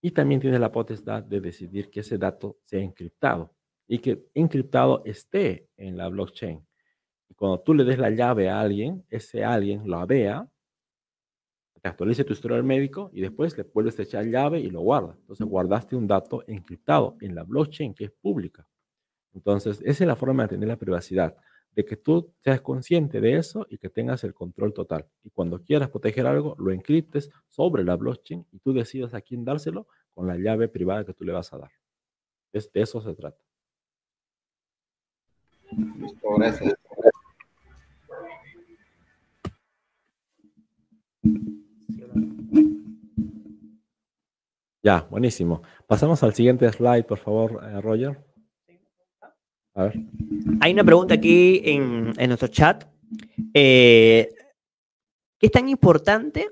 Y también tienes la potestad de decidir que ese dato sea encriptado y que encriptado esté en la blockchain. Cuando tú le des la llave a alguien, ese alguien lo vea, te actualice tu historial médico y después le puedes echar llave y lo guarda. Entonces guardaste un dato encriptado en la blockchain que es pública. Entonces, esa es la forma de tener la privacidad, de que tú seas consciente de eso y que tengas el control total. Y cuando quieras proteger algo, lo encriptes sobre la blockchain y tú decidas a quién dárselo con la llave privada que tú le vas a dar. Es, de eso se trata. Ya, buenísimo. Pasamos al siguiente slide, por favor, eh, Roger. A ver. Hay una pregunta aquí en, en nuestro chat. Eh, ¿Qué es tan importante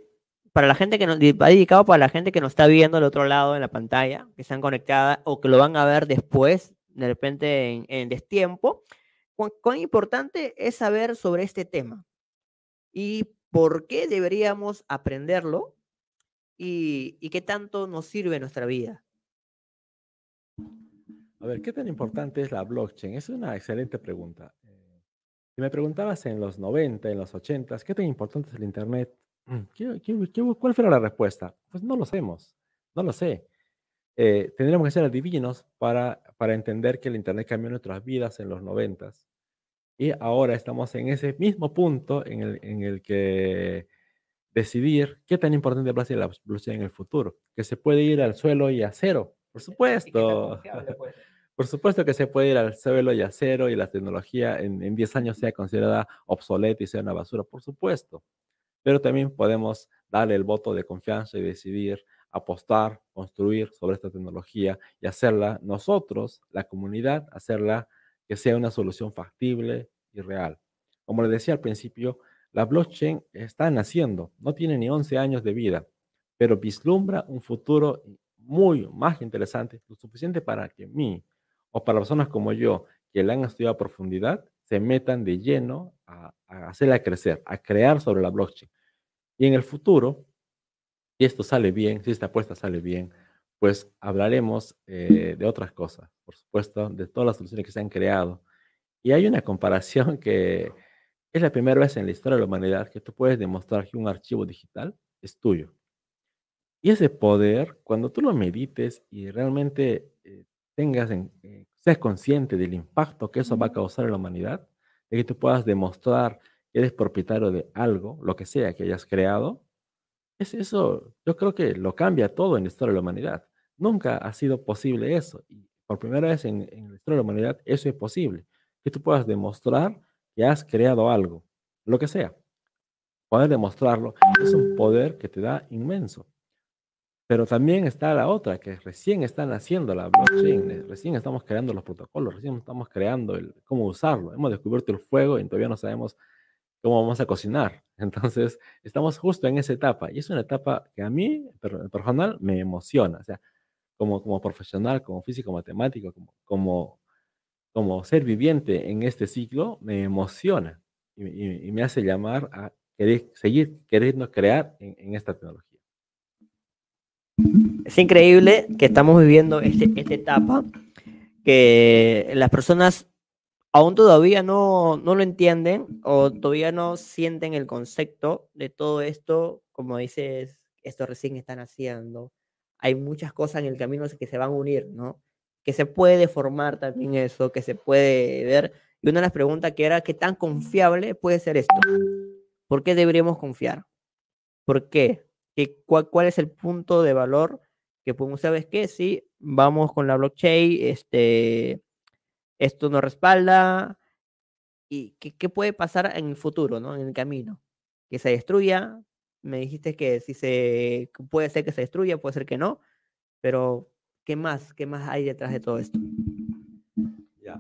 para la gente que nos va dedicado para la gente que nos está viendo al otro lado en la pantalla, que están conectadas o que lo van a ver después, de repente en, en destiempo? ¿Cuán, ¿Cuán importante es saber sobre este tema? ¿Y por qué deberíamos aprenderlo? y, y qué tanto nos sirve en nuestra vida. A ver, ¿qué tan importante es la blockchain? Es una excelente pregunta. Eh, si me preguntabas en los 90, en los 80, ¿qué tan importante es el Internet? ¿Qué, qué, qué, cuál fue la respuesta? Pues no lo sabemos, no lo sé. Eh, tendríamos que ser adivinos para, para entender que el Internet cambió nuestras vidas en los 90. Y ahora estamos en ese mismo punto en el, en el que decidir qué tan importante va a ser la blockchain en el futuro, que se puede ir al suelo y a cero, por supuesto. Por supuesto que se puede ir al suelo y a cero y la tecnología en, en 10 años sea considerada obsoleta y sea una basura, por supuesto. Pero también podemos darle el voto de confianza y decidir apostar, construir sobre esta tecnología y hacerla nosotros, la comunidad, hacerla que sea una solución factible y real. Como les decía al principio, la blockchain está naciendo, no tiene ni 11 años de vida, pero vislumbra un futuro muy más interesante, lo suficiente para que mí o para personas como yo que la han estudiado a profundidad se metan de lleno a, a hacerla crecer, a crear sobre la blockchain. Y en el futuro, si esto sale bien, si esta apuesta sale bien, pues hablaremos eh, de otras cosas, por supuesto, de todas las soluciones que se han creado. Y hay una comparación que es la primera vez en la historia de la humanidad que tú puedes demostrar que un archivo digital es tuyo. Y ese poder, cuando tú lo medites y realmente eh, tengas en, eh, seas consciente del impacto que eso va a causar en la humanidad, de que tú puedas demostrar que eres propietario de algo, lo que sea que hayas creado, es eso, yo creo que lo cambia todo en la historia de la humanidad. Nunca ha sido posible eso. Y por primera vez en, en la historia de la humanidad eso es posible. Que tú puedas demostrar que has creado algo, lo que sea. Poder demostrarlo es un poder que te da inmenso. Pero también está la otra, que recién están haciendo la blockchain, eh, recién estamos creando los protocolos, recién estamos creando el, cómo usarlo. Hemos descubierto el fuego y todavía no sabemos cómo vamos a cocinar. Entonces, estamos justo en esa etapa. Y es una etapa que a mí, personal, me emociona. O sea, como, como profesional, como físico matemático, como, como como ser viviente en este ciclo me emociona y, y, y me hace llamar a querer, seguir queriendo crear en, en, esta tecnología. Es increíble que estamos viviendo este, esta etapa que las personas aún todavía no, no lo entienden o todavía no sienten el concepto de todo esto, como dices, esto recién están haciendo. Hay muchas cosas en el camino que se van a unir, ¿no? que se puede formar también eso, que se puede ver. Y una de las preguntas que era, ¿qué tan confiable puede ser esto? ¿Por qué deberíamos confiar? ¿Por qué? ¿Qué cuál, ¿Cuál es el punto de valor que podemos, sabes qué? Si vamos con la blockchain, este, esto nos respalda. ¿Y qué, puede pasar en el futuro, ¿no? en el camino? Que se destruya. Me dijiste que si se puede ser que se destruya, puede ser que no, pero ¿Qué más? ¿Qué más hay detrás de todo esto?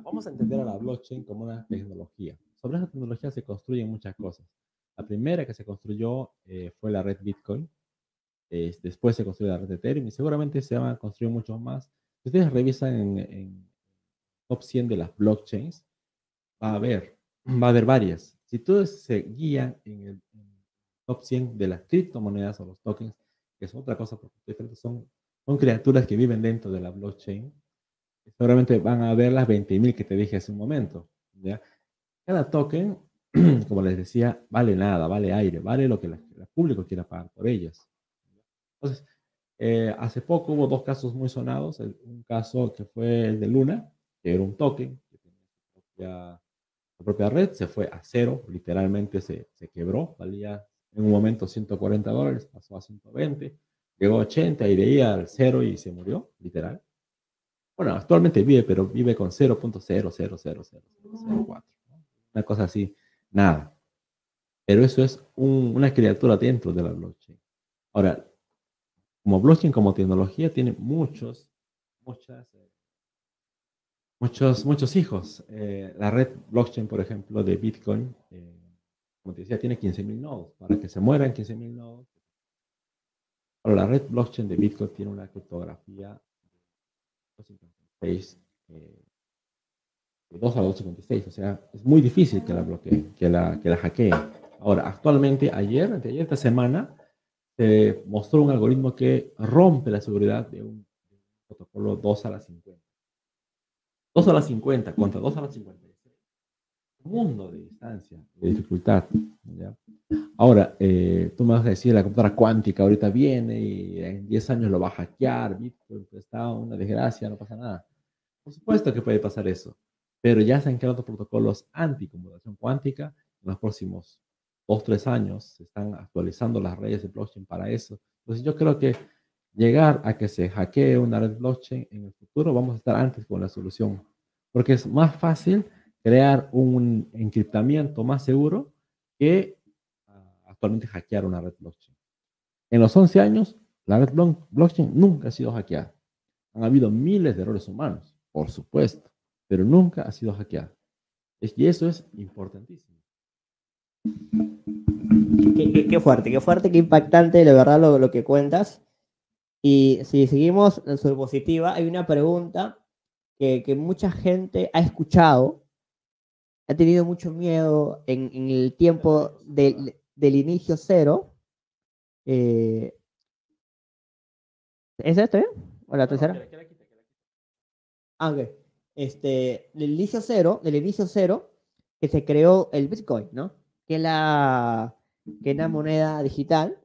Vamos a entender a la blockchain como una tecnología. Sobre esa tecnología se construyen muchas cosas. La primera que se construyó eh, fue la red Bitcoin. Después se construyó la red Ethereum y seguramente se van a construir muchos más. Ustedes revisan en top 100 de las blockchains, va a haber, va a haber varias. Si todos se guían en el top 100 de las criptomonedas o los tokens, que es otra cosa porque son son criaturas que viven dentro de la blockchain. Seguramente van a ver las 20.000 que te dije hace un momento. Cada token, como les decía, vale nada, vale aire, vale lo que el público quiera pagar por ellas. Entonces, eh, hace poco hubo dos casos muy sonados. Un caso que fue el de Luna, que era un token, que tenía su propia, su propia red, se fue a cero, literalmente se, se quebró, valía en un momento 140 dólares, pasó a 120 llegó a 80 y de ahí al cero y se murió, literal. Bueno, actualmente vive, pero vive con 0.00004. una cosa así, nada. Pero eso es una criatura dentro de la blockchain. Ahora, como blockchain, como tecnología, tiene muchos, muchas, eh, muchos, muchos hijos. Eh, la red blockchain, por ejemplo, de Bitcoin, eh, como te decía, tiene 15.000 nodos. Para que se mueran 15.000 nodos. Ahora, la red blockchain de Bitcoin tiene una criptografía de 2 a 256. O sea, es muy difícil que la bloqueen, que la, que la hackeen. Ahora, actualmente, ayer, ayer, esta semana, se mostró un algoritmo que rompe la seguridad de un, protocolo 2 a la 50. 2 a la 50 contra 2 a la 56. Un mundo de distancia, de dificultad. Ahora, eh, tú me vas a decir, la computadora cuántica ahorita viene y en 10 años lo va a hackear, Bitcoin pues, está una desgracia, no pasa nada. Por supuesto que puede pasar eso, pero ya se han creado protocolos anti-computación cuántica en los próximos dos, tres años, se están actualizando las redes de blockchain para eso. Entonces yo creo que llegar a que se hackee una red blockchain en el futuro, vamos a estar antes con la solución, porque es más fácil crear un encriptamiento más seguro que ah, actualmente hackear una red blockchain. En los 11 años, la red blockchain nunca ha sido hackeada. Han habido miles de errores humanos, por supuesto, pero nunca ha sido hackeada. Y eso es importantísimo. Qué, fuerte, qué fuerte, qué impactante, de verdad, lo, lo que cuentas. Y si seguimos en su positiva, hay una pregunta que, que, mucha gente ha escuchado, ha tenido mucho miedo en, en el tiempo del, del inicio cero. Eh, ¿Es esto, eh? ¿O la tercera? Ah, ok. Este, del inicio cero, del inicio cero, que se creó el Bitcoin, ¿no? que la, que la moneda digital,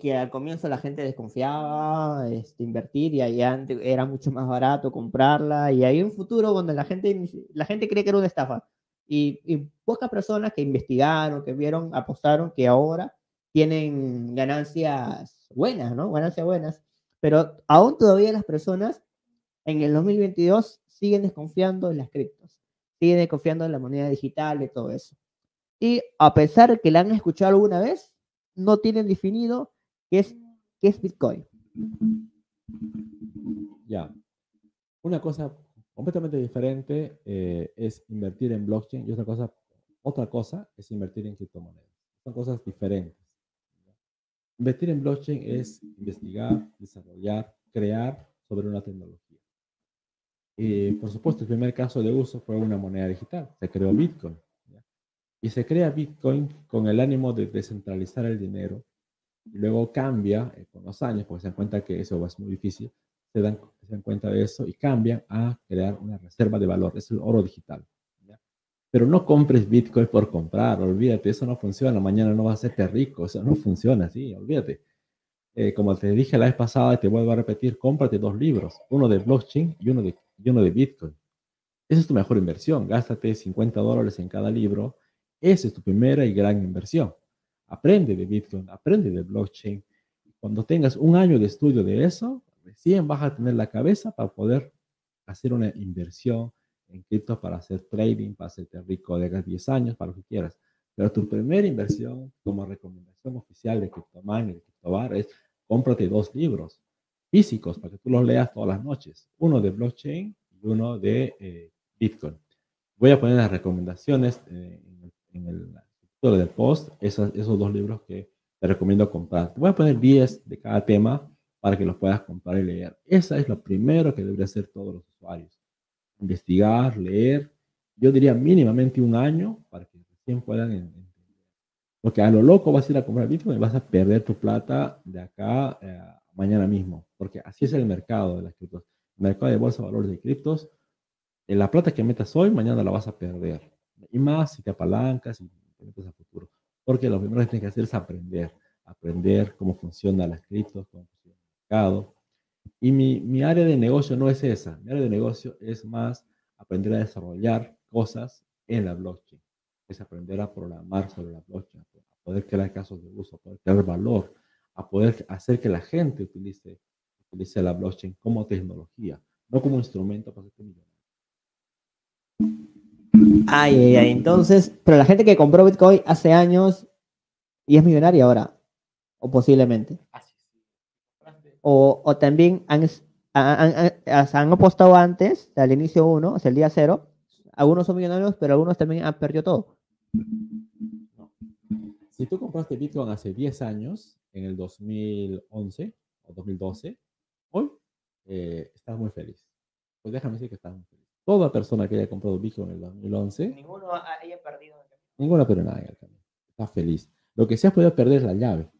que al comienzo la gente desconfiaba este, invertir y allá era mucho más barato comprarla y hay un futuro donde la gente, la gente cree que era una estafa y, y pocas personas que investigaron, que vieron, apostaron que ahora tienen ganancias buenas, ¿no? Ganancias buenas, pero aún todavía las personas en el 2022 siguen desconfiando en las criptos, siguen desconfiando en la moneda digital y todo eso. Y a pesar de que la han escuchado alguna vez, no tienen definido qué es, qué es Bitcoin. Ya. Una cosa completamente diferente eh, es invertir en blockchain y otra cosa, otra cosa es invertir en criptomonedas. Son cosas diferentes. Invertir en blockchain es investigar, desarrollar, crear sobre una tecnología. Y por supuesto, el primer caso de uso fue una moneda digital. Se creó Bitcoin. Y se crea Bitcoin con el ánimo de descentralizar el dinero. Y luego cambia eh, con los años, porque se dan cuenta que eso es muy difícil, se dan, se dan cuenta de eso y cambian a crear una reserva de valor. Es el oro digital. Pero no compres Bitcoin por comprar, olvídate, eso no funciona. Mañana no vas a hacerte rico, eso no funciona así, olvídate. Eh, como te dije la vez pasada, te vuelvo a repetir, cómprate dos libros, uno de blockchain y uno de, y uno de Bitcoin. Esa es tu mejor inversión. Gástate 50 dólares en cada libro esa es tu primera y gran inversión. Aprende de Bitcoin, aprende de blockchain. Cuando tengas un año de estudio de eso, recién vas a tener la cabeza para poder hacer una inversión en cripto para hacer trading, para hacerte rico de 10 años, para lo que quieras. Pero tu primera inversión como recomendación oficial de CryptoMine y de CryptoBar es cómprate dos libros físicos para que tú los leas todas las noches. Uno de blockchain y uno de eh, Bitcoin. Voy a poner las recomendaciones eh, en el título del post esos, esos dos libros que te recomiendo comprar. Te voy a poner 10 de cada tema para que los puedas comprar y leer. Esa es lo primero que debería hacer todos los usuarios. Investigar, leer, yo diría mínimamente un año para que recién puedan entender. Porque a lo loco vas a ir a comprar Bitcoin y vas a perder tu plata de acá eh, mañana mismo. Porque así es el mercado de las criptos. El mercado de bolsa de valores de criptos, en la plata que metas hoy, mañana la vas a perder. Y más si te apalancas y metes a futuro. Porque lo primero que tienes que hacer es aprender. Aprender cómo funciona la cripto, cómo funciona el mercado. Y mi, mi área de negocio no es esa. Mi área de negocio es más aprender a desarrollar cosas en la blockchain. Es aprender a programar sobre la blockchain, a poder crear casos de uso, a poder crear valor, a poder hacer que la gente utilice, utilice la blockchain como tecnología, no como instrumento para ser millonario. Ay, ay, ay. Entonces, pero la gente que compró Bitcoin hace años y es millonaria ahora, o posiblemente. O, o también han, han, han, han apostado antes, al inicio uno, o sea, el día cero. Algunos son millonarios, pero algunos también han perdido todo. Si tú compraste Bitcoin hace 10 años, en el 2011 o 2012, hoy eh, estás muy feliz. Pues déjame decir que estás muy feliz. Toda persona que haya comprado Bitcoin en el 2011, ninguno haya perdido. Ninguna perdió nada en el camino. Está feliz. Lo que sí has podido perder es la llave.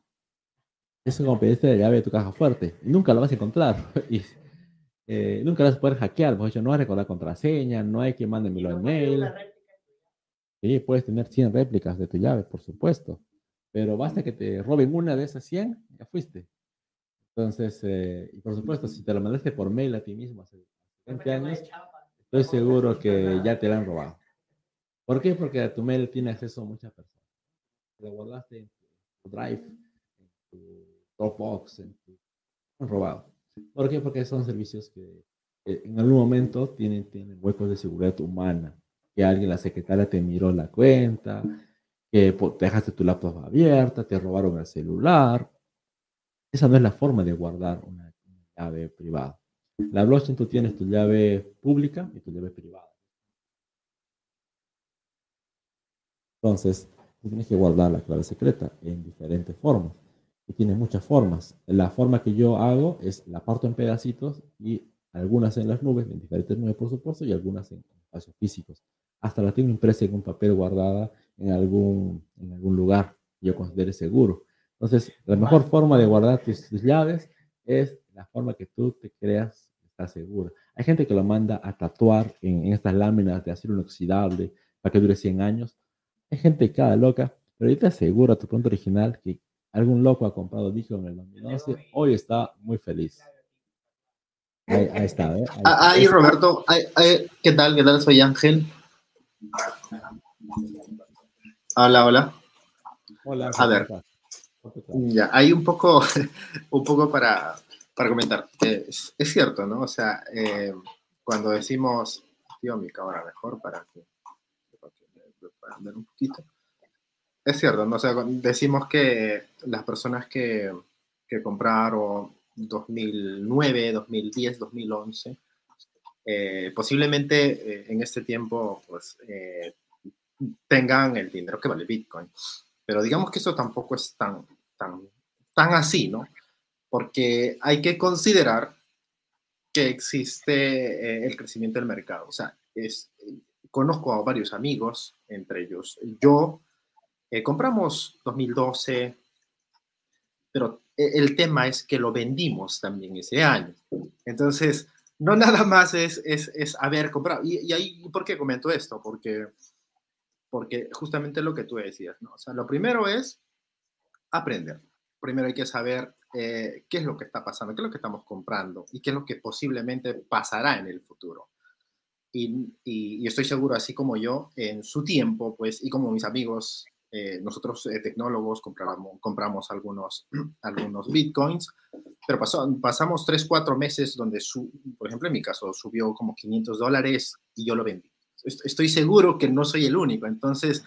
Es como pediste la llave de tu caja fuerte. Nunca la vas a encontrar. y, eh, nunca la vas a poder hackear. Por hecho, no vas a recordar contraseña, no hay que mandármelo en mail. Sí, puedes tener 100 réplicas de tu llave, por supuesto. Pero basta que te roben una de esas 100, ya fuiste. Entonces, eh, y por supuesto, si te lo mandaste por mail a ti mismo hace 20 años, estoy seguro que ya te la han robado. ¿Por qué? Porque a tu mail tiene acceso muchas personas. Lo guardaste en tu Drive, en tu Dropbox, en tu... Han robado. ¿Por qué? Porque son servicios que eh, en algún momento tienen, tienen huecos de seguridad humana. Que alguien, la secretaria, te miró la cuenta, que dejaste tu laptop abierta, te robaron el celular. Esa no es la forma de guardar una, llave privada. La blockchain tú tienes tu llave pública y tu llave privada. Entonces, tú tienes que guardar la clave secreta en diferentes formas. Y tiene muchas formas. La forma que yo hago es la parto en pedacitos y algunas en las nubes, en diferentes nubes por supuesto, y algunas en espacios físicos. Hasta la tengo impresa en un papel guardada en algún, en algún lugar que yo considere seguro. Entonces, la mejor forma de guardar tus, llaves es la forma que tú te creas está segura. Hay gente que lo manda a tatuar en, en, estas láminas de acero inoxidable para que dure 100 años. Hay gente cada loca, pero yo te aseguro a tu punto original que algún loco ha comprado Bitcoin en el 2011, hoy está muy feliz. Ahí, ahí está, ¿eh? Ahí, ah, ahí Roberto, ahí, ¿qué tal? ¿Qué tal? Soy Ángel. Hola, hola. Hola. A ver, ya, hay un poco, un poco para, para comentar. Es, es, cierto, ¿no? O sea, eh, cuando decimos, tío, mi cámara mejor para que, para andar un poquito. Es cierto, ¿no? O sea, decimos que las personas que, que compraron 2009, 2010, 2011, eh, posiblemente eh, en este tiempo, pues, eh, tengan el dinero que vale Bitcoin. Pero digamos que eso tampoco es tan, tan, tan así, ¿no? Porque hay que considerar que existe eh, el crecimiento del mercado. O sea, es, conozco a varios amigos, entre ellos yo, eh, compramos 2012, pero e, el tema es que lo vendimos también ese año. Entonces, no nada más es, es, es haber comprado. Y, y ahí, ¿por qué comento esto? Porque porque justamente lo que tú decías, ¿no? O sea, lo primero es aprender. Primero hay que saber eh, qué es lo que está pasando, qué es lo que estamos comprando y qué es lo que posiblemente pasará en el futuro. Y, y, estoy seguro, así como yo, en su tiempo, pues, y como mis amigos, eh, nosotros eh, tecnólogos compramos, compramos algunos, algunos bitcoins, pero pasó, pasamos tres, cuatro meses donde, su, por ejemplo, en mi caso, subió como 500 dólares y yo lo vendí estoy seguro que no soy el único. Entonces,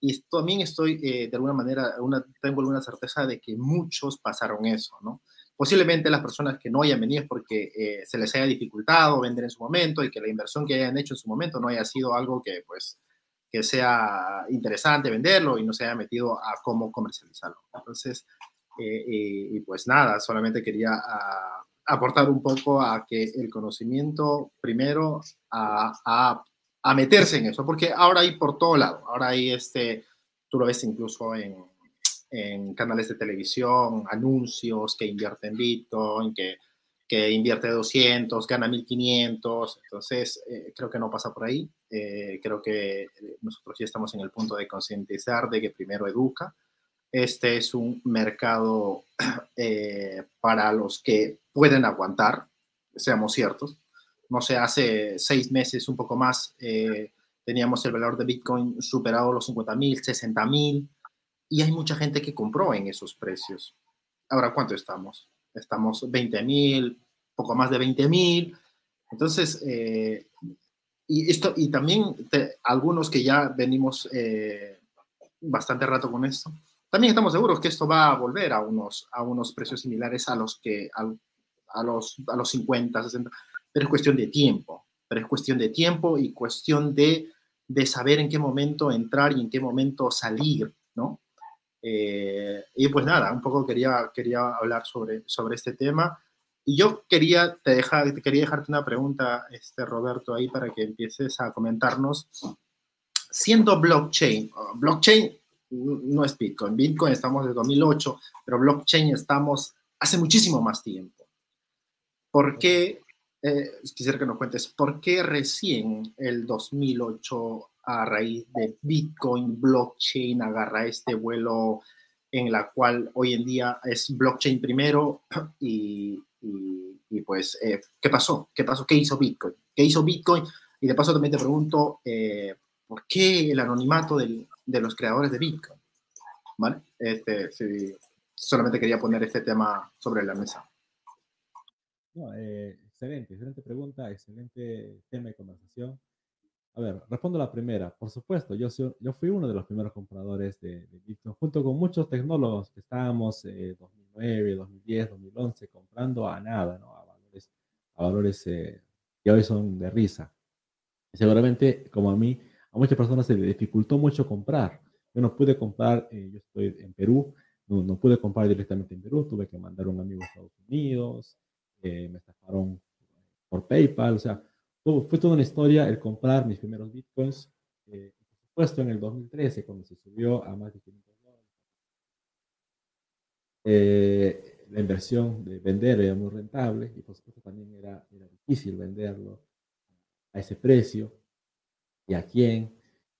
y también estoy, eh, de alguna manera, una, tengo alguna certeza de que muchos pasaron eso, ¿no? Posiblemente las personas que no hayan venido es porque eh, se les haya dificultado vender en su momento y que la inversión que hayan hecho en su momento no haya sido algo que, pues, que sea interesante venderlo y no se haya metido a cómo comercializarlo. Entonces, eh, y pues nada, solamente quería a, aportar un poco a que el conocimiento primero a, a a meterse en eso, porque ahora hay por todo lado, ahora hay este, tú lo ves incluso en, en canales de televisión, anuncios que invierten Bitcoin, que, que invierte 200, gana 1500, entonces eh, creo que no pasa por ahí, eh, creo que nosotros ya estamos en el punto de concientizar de que primero educa, este es un mercado eh, para los que pueden aguantar, seamos ciertos, no sé, hace seis meses, un poco más, eh, teníamos el valor de Bitcoin superado los 50 mil, 60 mil, y hay mucha gente que compró en esos precios. Ahora, ¿cuánto estamos? Estamos 20 mil, poco más de 20 mil. Entonces, eh, y, esto, y también algunos que ya venimos eh, bastante rato con esto, también estamos seguros que esto va a volver a unos, a unos precios similares a los que a, los, a los 50, 60, pero es cuestión de tiempo, pero es cuestión de tiempo y cuestión de, de saber en qué momento entrar y en qué momento salir, ¿no? Eh, y pues nada, un poco quería, quería hablar sobre, sobre este tema. Y yo quería, te deja, quería dejarte una pregunta, este, Roberto, ahí para que empieces a comentarnos. Siendo blockchain, blockchain no es Bitcoin, Bitcoin estamos desde 2008, pero blockchain estamos hace muchísimo más tiempo. ¿Por qué, eh, quisiera que nos cuentes, por qué recién el 2008 a raíz de Bitcoin, blockchain agarra este vuelo en la cual hoy en día es blockchain primero y, y, pues, eh, ¿qué pasó? ¿Qué pasó? ¿Qué hizo Bitcoin? ¿Qué hizo Bitcoin? Y de paso también te pregunto, eh, ¿por qué el anonimato del, de los creadores de Bitcoin? ¿Vale? Este, sí, solamente quería poner este tema sobre la mesa. Eh, excelente, excelente pregunta, excelente tema de conversación. A ver, respondo la primera. Por supuesto, yo, yo fui uno de los primeros compradores de, Bitcoin, junto con muchos tecnólogos que estábamos en 2009, 2010, 2011 comprando a nada, ¿no? a valores, a valores eh, que hoy son de risa. seguramente, como a mí, a muchas personas se les dificultó mucho comprar. Yo no pude comprar, eh, yo estoy en Perú, no, no, pude comprar directamente en Perú, tuve que mandar a un amigo a Estados Unidos, eh, me estafaron por PayPal, o sea, fue toda una historia el comprar mis primeros bitcoins. Eh, por supuesto, en el 2013, cuando se subió a más de 500 dólares, eh, la inversión de vender era muy rentable y por supuesto también era, era difícil venderlo a ese precio y a quién.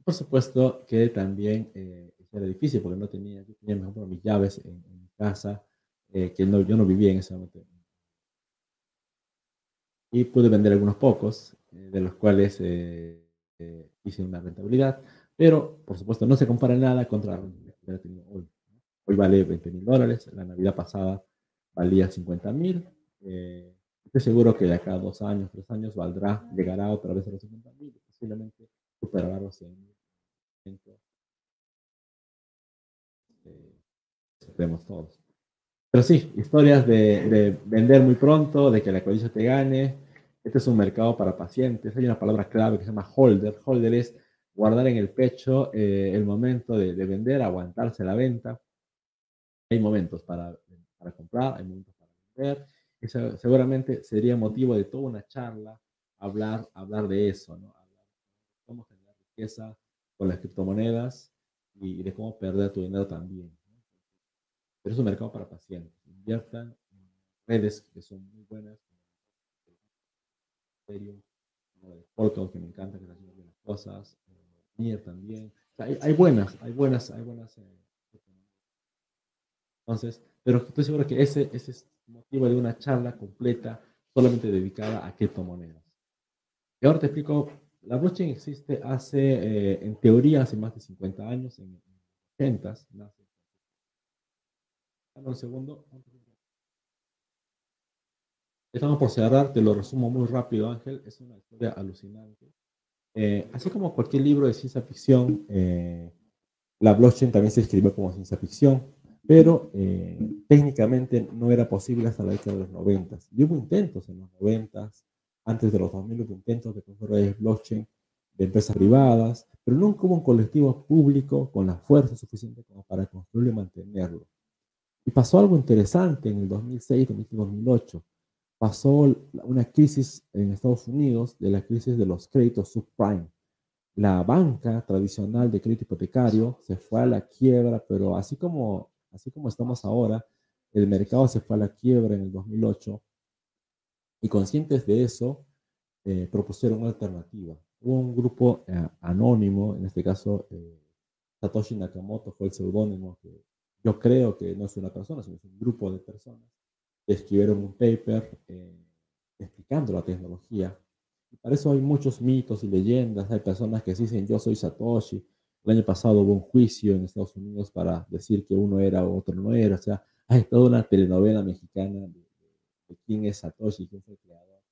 Por supuesto que también eh, era difícil porque no tenía, yo tenía mejor mis llaves en, mi casa, eh, que no, yo no vivía en ese momento y pude vender algunos pocos, eh, de los cuales eh, eh, hice una rentabilidad, pero por supuesto no se compara nada contra la que hoy. Hoy vale 20 mil dólares, la Navidad pasada valía 50 mil. estoy seguro que de acá a dos años, tres años, valdrá, llegará otra vez a los 50 mil y posiblemente superará los 100 mil. Esperemos todos. Pero sí, historias de, vender muy pronto, de que la codicia te gane. Este es un mercado para pacientes. Hay una palabra clave que se llama holder. Holder es guardar en el pecho eh, el momento de, vender, aguantarse la venta. Hay momentos para, comprar, hay momentos para vender. Eso seguramente sería motivo de toda una charla hablar, hablar de eso, ¿no? Hablar de cómo generar riqueza con las criptomonedas y de cómo perder tu dinero también pero es un mercado para pacientes. Inviertan en redes que son muy buenas, como que me encanta, que está haciendo las cosas, Nier también. hay, buenas, hay buenas, hay buenas. Eh, entonces, pero estoy seguro que ese, ese es motivo de una charla completa solamente dedicada a criptomonedas. Y ahora te explico, la blockchain existe hace, eh, en teoría, hace más de 50 años, en, en 80, nace un segundo. Estamos por cerrar, te lo resumo muy rápido, Ángel. Es una historia alucinante. Eh, así como cualquier libro de ciencia ficción, eh, la blockchain también se escribió como ciencia ficción, pero eh, técnicamente no era posible hasta la década de los 90. Y hubo intentos en los 90, antes de los 2000 hubo intentos de construir blockchain de empresas privadas, pero nunca hubo un colectivo público con la fuerza suficiente como para construirlo y mantenerlo. Y pasó algo interesante en el 2006, 2008. Pasó una crisis en Estados Unidos de la crisis de los créditos subprime. La banca tradicional de crédito hipotecario se fue a la quiebra, pero así como, así como estamos ahora, el mercado se fue a la quiebra en el 2008 y conscientes de eso, eh, propusieron una alternativa. Hubo un grupo eh, anónimo, en este caso eh, Satoshi Nakamoto fue el seudónimo que yo creo que no es una persona, sino es un grupo de personas que escribieron un paper eh, explicando la tecnología. Y para eso hay muchos mitos y leyendas. Hay personas que dicen yo soy Satoshi. El año pasado hubo un juicio en Estados Unidos para decir que uno era o otro no era. O sea, hay toda una telenovela mexicana de, quién es Satoshi, quién fue el creador.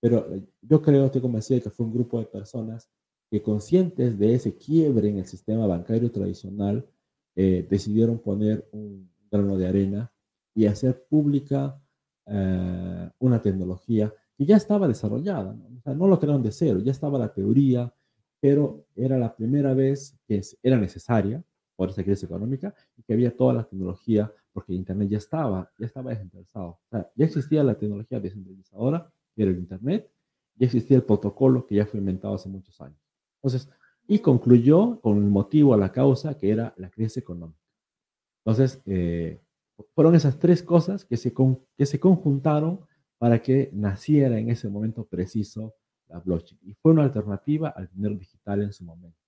Pero yo creo, estoy convencido de que fue un grupo de personas que conscientes de ese quiebre en el sistema bancario tradicional, eh, decidieron poner un grano de arena y hacer pública eh, una tecnología que ya estaba desarrollada. ¿no? O sea, no lo crearon de cero, ya estaba la teoría, pero era la primera vez que era necesaria por esa crisis económica y que había toda la tecnología porque Internet ya estaba, ya estaba descentralizado. Ya existía la tecnología descentralizadora, que era el Internet, ya existía el protocolo que ya fue inventado hace muchos años. Entonces, y concluyó con el motivo a la causa que era la crisis económica. Entonces, eh, fueron esas tres cosas que se, que se conjuntaron para que naciera en ese momento preciso la blockchain. Y fue una alternativa al dinero digital en su momento.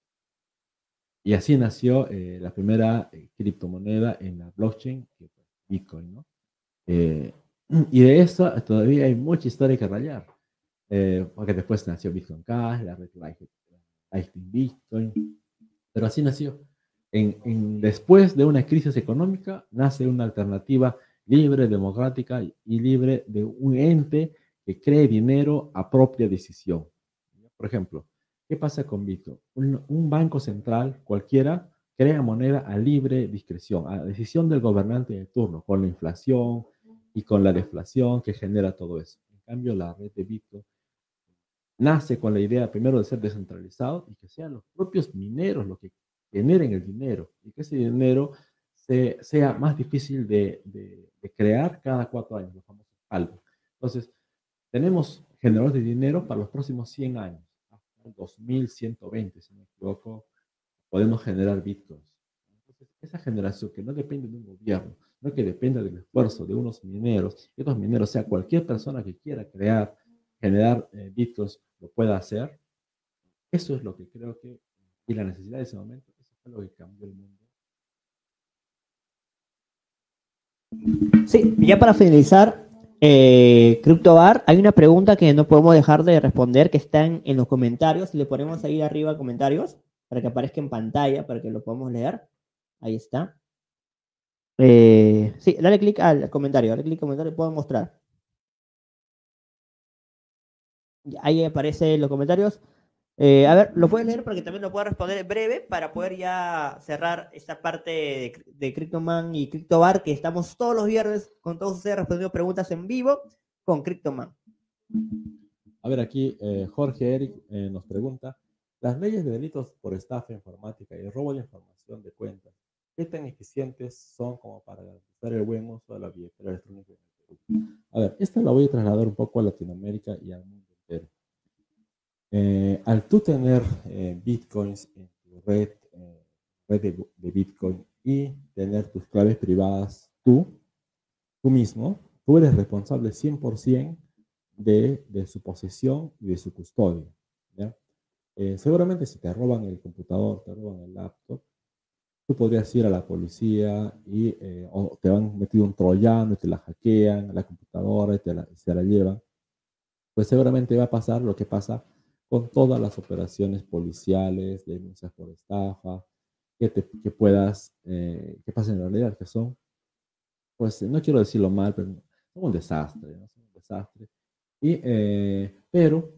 Y así nació eh, la primera eh, criptomoneda en la blockchain, que fue Bitcoin. ¿no? Eh, y de eso todavía hay mucha historia que rayar. porque después nació Bitcoin Cash, la red Lightning Bitcoin. Pero así nació. En, en, después de una crisis económica, nace una alternativa libre, democrática y libre de un ente que cree dinero a propia decisión. Por ejemplo, ¿qué pasa con Bitcoin? Un, banco central cualquiera crea moneda a libre discreción, a decisión del gobernante de turno, con la inflación y con la deflación que genera todo eso. En cambio, la red de Bitcoin nace con la idea primero de ser descentralizado y que sean los propios mineros los que generen el dinero y que ese dinero sea más difícil de, crear cada cuatro años, los famosos algo. Entonces, tenemos generadores de dinero para los próximos 100 años, hasta el 2120, si no me equivoco, podemos generar bitcoins. Entonces, esa generación que no depende de un gobierno, no que dependa del esfuerzo de unos mineros, y estos mineros, sea cualquier persona que quiera crear, generar eh, lo pueda hacer, eso es lo que creo que, y la necesidad de ese momento, eso fue lo que cambió el mundo Sí, ya para finalizar, eh, CryptoBar, hay una pregunta que no podemos dejar de responder que está en, los comentarios. Le ponemos ahí arriba comentarios para que aparezca en pantalla, para que lo podamos leer. Ahí está. Eh, sí, dale clic al comentario, dale clic al comentario y puedo mostrar. Ahí aparece en los comentarios. Eh, a ver, lo puedes leer para que también lo pueda responder breve para poder ya cerrar esta parte de, de CryptoMan y CryptoBar que estamos todos los viernes con todos ustedes respondiendo preguntas en vivo con CryptoMan. A ver, aquí eh, Jorge Eric eh, nos pregunta, las leyes de delitos por estafa informática y robo de información de cuentas, ¿qué tan eficientes son como para garantizar el buen uso de la billetera electrónica? A ver, esta la voy a trasladar un poco a Latinoamérica y al mundo entero. Eh, al tú tener eh, bitcoins en tu red, eh, red de, bitcoin y tener tus claves privadas tú, tú mismo, tú eres responsable 100% de, de, su posesión y de su custodia. seguramente si te roban el computador, te roban el laptop, tú podrías ir a la policía y o te han metido un troyano y te la hackean, la computadora y te la, se la llevan. Pues seguramente va a pasar lo que pasa con todas las operaciones policiales, denuncias por estafa, que, te, que puedas, eh, que pasen en realidad, que son, pues no quiero decirlo mal, pero son un desastre, ¿no? son un desastre. Y, eh, pero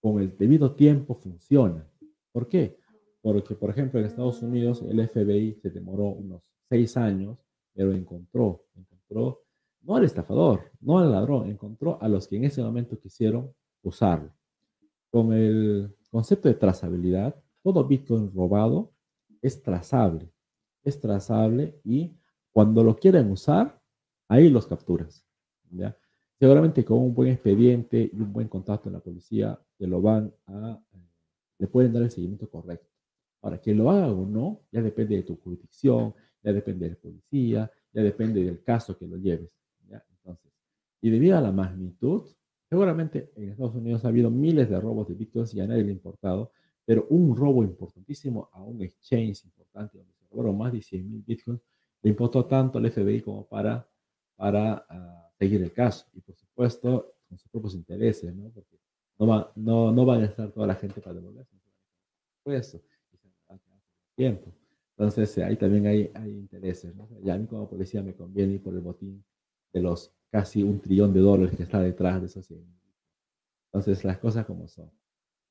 con el debido tiempo funciona. ¿Por qué? Porque, por ejemplo, en Estados Unidos el FBI se demoró unos seis años, pero encontró, encontró no al estafador, no al ladrón, encontró a los que en ese momento quisieron usarlo con el concepto de trazabilidad, todo Bitcoin robado es trazable. Es trazable y cuando lo quieren usar, ahí los capturas. Seguramente con un buen expediente y un buen contacto en la policía, te lo van a, le pueden dar el seguimiento correcto. Ahora, que lo haga o no, ya depende de tu jurisdicción, ya depende del policía, ya depende del caso que lo lleves. Y debido a la magnitud, Seguramente en Estados Unidos ha habido miles de robos de bitcoins y a nadie le ha importado, pero un robo importantísimo a un exchange importante donde se robaron más de 100 mil bitcoins le importó tanto al FBI como para, para uh, seguir el caso. Y por supuesto, con sus propios intereses, ¿no? Porque no, va, no, no van a estar toda la gente para devolverse. Por eso, tiempo. Entonces, ahí también hay, hay intereses, ¿no? Ya a mí como policía me conviene ir por el botín de los casi un trillón de dólares que está detrás de eso. Entonces, las cosas como son.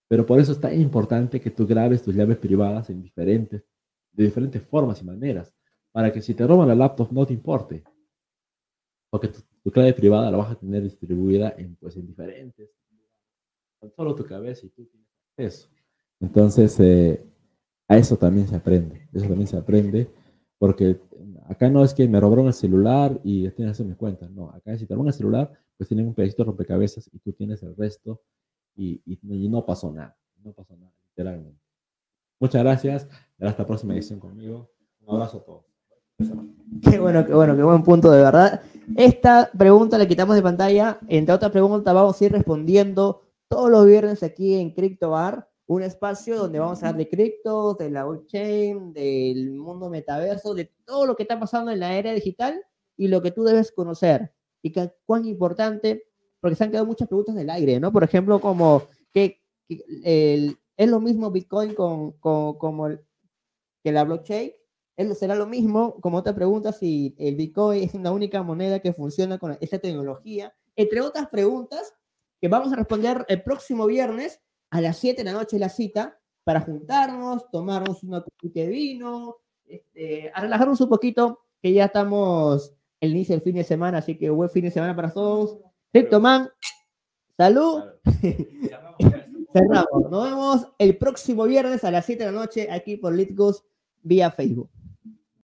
Pero por eso es tan importante que tú grabes tus llaves privadas en diferentes, de diferentes formas y maneras, para que si te roban la laptop no te importe. Porque tu, clave privada la vas a tener distribuida en, pues, en diferentes, con solo tu cabeza y tú tienes acceso. Entonces, eh, a eso también se aprende, eso también se aprende, porque acá no es que me robaron el celular y tienes que hacer mi cuenta, no, acá si te roban el celular, pues tienen un pedacito de rompecabezas y tú tienes el resto y, no pasó nada, no pasó nada, literalmente. Muchas gracias, hasta la próxima edición conmigo. Un abrazo a todos. Qué bueno, qué bueno, qué buen punto de verdad. Esta pregunta la quitamos de pantalla. Entre otras preguntas, vamos a ir respondiendo todos los viernes aquí en CryptoBar, un espacio donde vamos a hablar de cripto, de la blockchain, del mundo metaverso, de todo lo que está pasando en la era digital y lo que tú debes conocer. Y que cuán importante, porque se han quedado muchas preguntas en el aire, ¿no? Por ejemplo, como que, es lo mismo Bitcoin con, como que la blockchain. será lo mismo, como otra pregunta, si el Bitcoin es la única moneda que funciona con esta tecnología, entre otras preguntas que vamos a responder el próximo viernes a las 7 de la noche la cita para juntarnos, tomarnos una copita de vino, este, a relajarnos un poquito, que ya estamos el inicio del fin de semana, así que buen fin de semana para todos. Cryptoman, salud. Cerramos. Nos vemos el próximo viernes a las 7 de la noche aquí por Litgos vía Facebook.